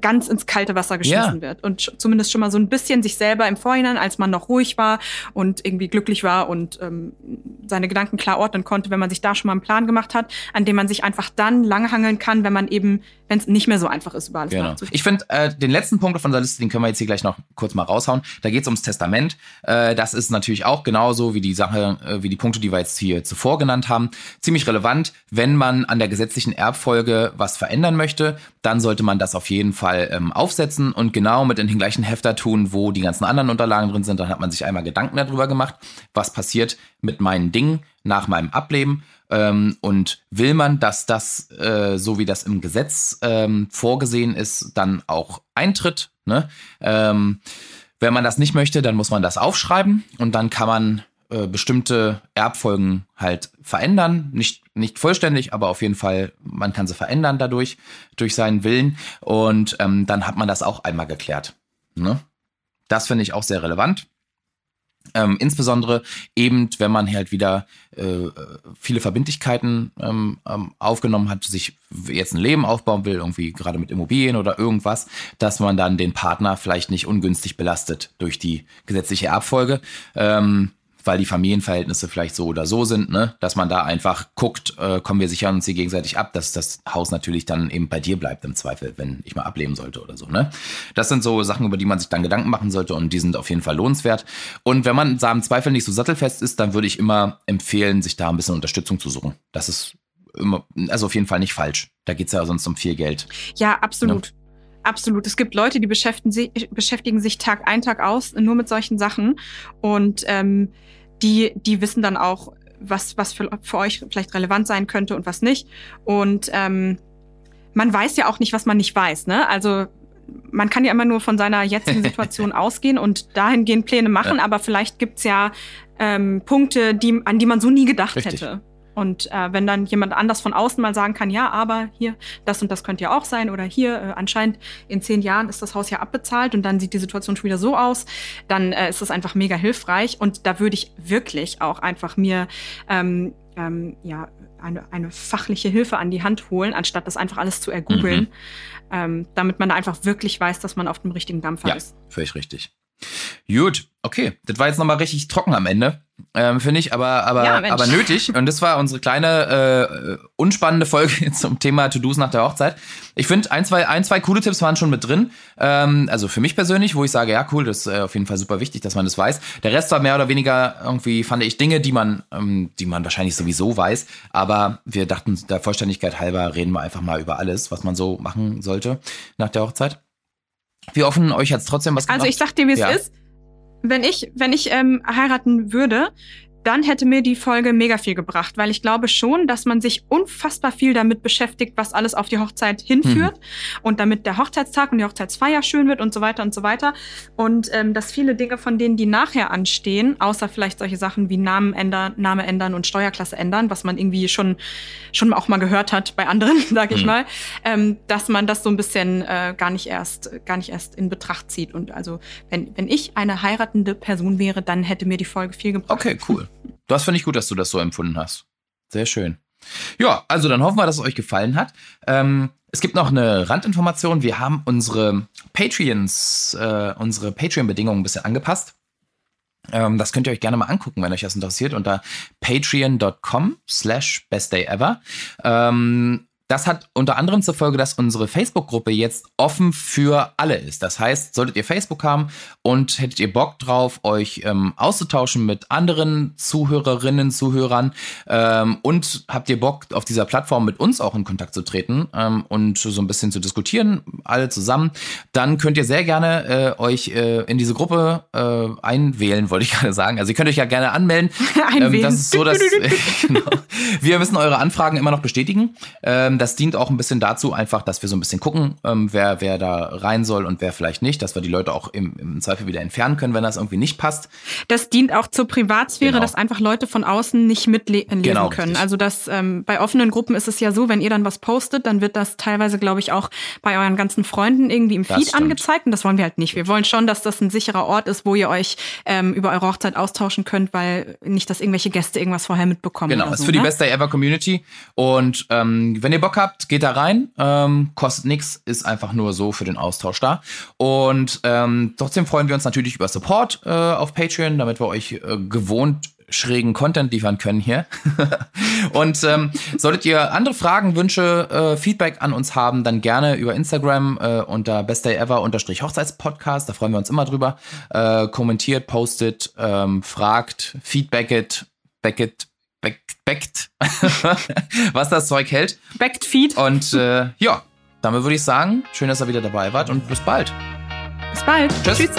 ganz ins kalte Wasser geschmissen ja. wird und zumindest schon mal so ein bisschen sich selber im Vorhinein, als man noch ruhig war und irgendwie glücklich war und ähm, seine Gedanken klar ordnen konnte, wenn man sich da schon mal einen Plan gemacht hat, an dem man sich einfach dann langhangeln kann, wenn man eben wenn es nicht mehr so einfach ist, über alles genau. Ich finde, äh, den letzten Punkt von der Liste, den können wir jetzt hier gleich noch kurz mal raushauen. Da geht es ums Testament. Äh, das ist natürlich auch genauso wie die Sache, äh, wie die Punkte, die wir jetzt hier zuvor genannt haben. Ziemlich relevant, wenn man an der gesetzlichen Erbfolge was verändern möchte, dann sollte man das auf jeden Fall ähm, aufsetzen und genau mit in den gleichen Hefter tun, wo die ganzen anderen Unterlagen drin sind. Dann hat man sich einmal Gedanken darüber gemacht, was passiert mit meinen Dingen nach meinem Ableben ähm, und will man, dass das, äh, so wie das im Gesetz ähm, vorgesehen ist, dann auch eintritt? Ne? Ähm, wenn man das nicht möchte, dann muss man das aufschreiben und dann kann man äh, bestimmte Erbfolgen halt verändern. Nicht, nicht vollständig, aber auf jeden Fall, man kann sie verändern dadurch, durch seinen Willen. Und ähm, dann hat man das auch einmal geklärt. Ne? Das finde ich auch sehr relevant. Ähm, insbesondere eben, wenn man halt wieder äh, viele Verbindlichkeiten ähm, ähm, aufgenommen hat, sich jetzt ein Leben aufbauen will, irgendwie gerade mit Immobilien oder irgendwas, dass man dann den Partner vielleicht nicht ungünstig belastet durch die gesetzliche Erbfolge. Ähm, weil die Familienverhältnisse vielleicht so oder so sind, ne? dass man da einfach guckt, äh, kommen wir sichern uns hier gegenseitig ab, dass das Haus natürlich dann eben bei dir bleibt im Zweifel, wenn ich mal ableben sollte oder so. Ne? Das sind so Sachen, über die man sich dann Gedanken machen sollte und die sind auf jeden Fall lohnenswert. Und wenn man da im Zweifel nicht so sattelfest ist, dann würde ich immer empfehlen, sich da ein bisschen Unterstützung zu suchen. Das ist immer, also auf jeden Fall nicht falsch. Da geht's ja sonst um viel Geld. Ja, absolut. Ne? Absolut. Es gibt Leute, die beschäftigen sich, beschäftigen sich Tag ein, Tag aus nur mit solchen Sachen. Und ähm, die, die wissen dann auch, was, was für, für euch vielleicht relevant sein könnte und was nicht. Und ähm, man weiß ja auch nicht, was man nicht weiß. Ne? Also man kann ja immer nur von seiner jetzigen Situation ausgehen und dahingehend Pläne machen, ja. aber vielleicht gibt's ja ähm, Punkte, die, an die man so nie gedacht Richtig. hätte. Und äh, wenn dann jemand anders von außen mal sagen kann, ja, aber hier, das und das könnte ja auch sein oder hier, äh, anscheinend in zehn Jahren ist das Haus ja abbezahlt und dann sieht die Situation schon wieder so aus, dann äh, ist das einfach mega hilfreich. Und da würde ich wirklich auch einfach mir ähm, ähm, ja, eine, eine fachliche Hilfe an die Hand holen, anstatt das einfach alles zu ergoogeln, mhm. ähm, damit man da einfach wirklich weiß, dass man auf dem richtigen Dampfer ja, ist. Völlig richtig. Gut, okay. Das war jetzt nochmal richtig trocken am Ende, ähm, finde ich, aber, aber, ja, aber nötig. Und das war unsere kleine, äh, unspannende Folge zum Thema To-Dos nach der Hochzeit. Ich finde, ein zwei, ein, zwei coole Tipps waren schon mit drin. Ähm, also für mich persönlich, wo ich sage, ja, cool, das ist äh, auf jeden Fall super wichtig, dass man das weiß. Der Rest war mehr oder weniger irgendwie, fand ich, Dinge, die man, ähm, die man wahrscheinlich sowieso weiß. Aber wir dachten, der Vollständigkeit halber reden wir einfach mal über alles, was man so machen sollte nach der Hochzeit. Wie offen euch hat's trotzdem was gemacht? Also ich sag dir, wie es ja. ist. Wenn ich, wenn ich ähm, heiraten würde, dann hätte mir die Folge mega viel gebracht, weil ich glaube schon, dass man sich unfassbar viel damit beschäftigt, was alles auf die Hochzeit hinführt mhm. und damit der Hochzeitstag und die Hochzeitsfeier schön wird und so weiter und so weiter. Und ähm, dass viele Dinge von denen, die nachher anstehen, außer vielleicht solche Sachen wie Namen ändern, Name ändern und Steuerklasse ändern, was man irgendwie schon schon auch mal gehört hat bei anderen, sage ich mhm. mal, ähm, dass man das so ein bisschen äh, gar nicht erst gar nicht erst in Betracht zieht. Und also wenn wenn ich eine heiratende Person wäre, dann hätte mir die Folge viel gebracht. Okay, cool. Das finde ich gut, dass du das so empfunden hast. Sehr schön. Ja, also dann hoffen wir, dass es euch gefallen hat. Ähm, es gibt noch eine Randinformation. Wir haben unsere Patreons, äh, unsere Patreon-Bedingungen ein bisschen angepasst. Ähm, das könnt ihr euch gerne mal angucken, wenn euch das interessiert, unter patreon.com slash bestdayever. Ähm, das hat unter anderem zur Folge, dass unsere Facebook-Gruppe jetzt offen für alle ist. Das heißt, solltet ihr Facebook haben und hättet ihr Bock drauf, euch ähm, auszutauschen mit anderen Zuhörerinnen, Zuhörern ähm, und habt ihr Bock, auf dieser Plattform mit uns auch in Kontakt zu treten ähm, und so ein bisschen zu diskutieren, alle zusammen, dann könnt ihr sehr gerne äh, euch äh, in diese Gruppe äh, einwählen, wollte ich gerade sagen. Also ihr könnt euch ja gerne anmelden. einwählen. Ähm, das ist so, dass genau, wir müssen eure Anfragen immer noch bestätigen. Ähm, ähm, das dient auch ein bisschen dazu, einfach, dass wir so ein bisschen gucken, ähm, wer, wer da rein soll und wer vielleicht nicht, dass wir die Leute auch im, im Zweifel wieder entfernen können, wenn das irgendwie nicht passt. Das dient auch zur Privatsphäre, genau. dass einfach Leute von außen nicht mitlesen genau, können. Richtig. Also das ähm, bei offenen Gruppen ist es ja so, wenn ihr dann was postet, dann wird das teilweise, glaube ich, auch bei euren ganzen Freunden irgendwie im Feed angezeigt. Und das wollen wir halt nicht. Wir wollen schon, dass das ein sicherer Ort ist, wo ihr euch ähm, über eure Hochzeit austauschen könnt, weil nicht, dass irgendwelche Gäste irgendwas vorher mitbekommen. Genau, ist so, für ne? die Best Day Ever Community. Und ähm, wenn ihr Bock habt, geht da rein. Ähm, kostet nichts, ist einfach nur so für den Austausch da. Und ähm, trotzdem freuen wir uns natürlich über Support äh, auf Patreon, damit wir euch äh, gewohnt schrägen Content liefern können hier. und ähm, solltet ihr andere Fragen, Wünsche, äh, Feedback an uns haben, dann gerne über Instagram äh, unter bestdayever unterstrich Hochzeitspodcast. Da freuen wir uns immer drüber. Äh, kommentiert, postet, ähm, fragt, feedbacket, backet, backt, was das Zeug hält. Backed Feed. Und äh, ja, damit würde ich sagen, schön, dass ihr wieder dabei wart und bis bald. Bis bald. Tschüss. Tschüss.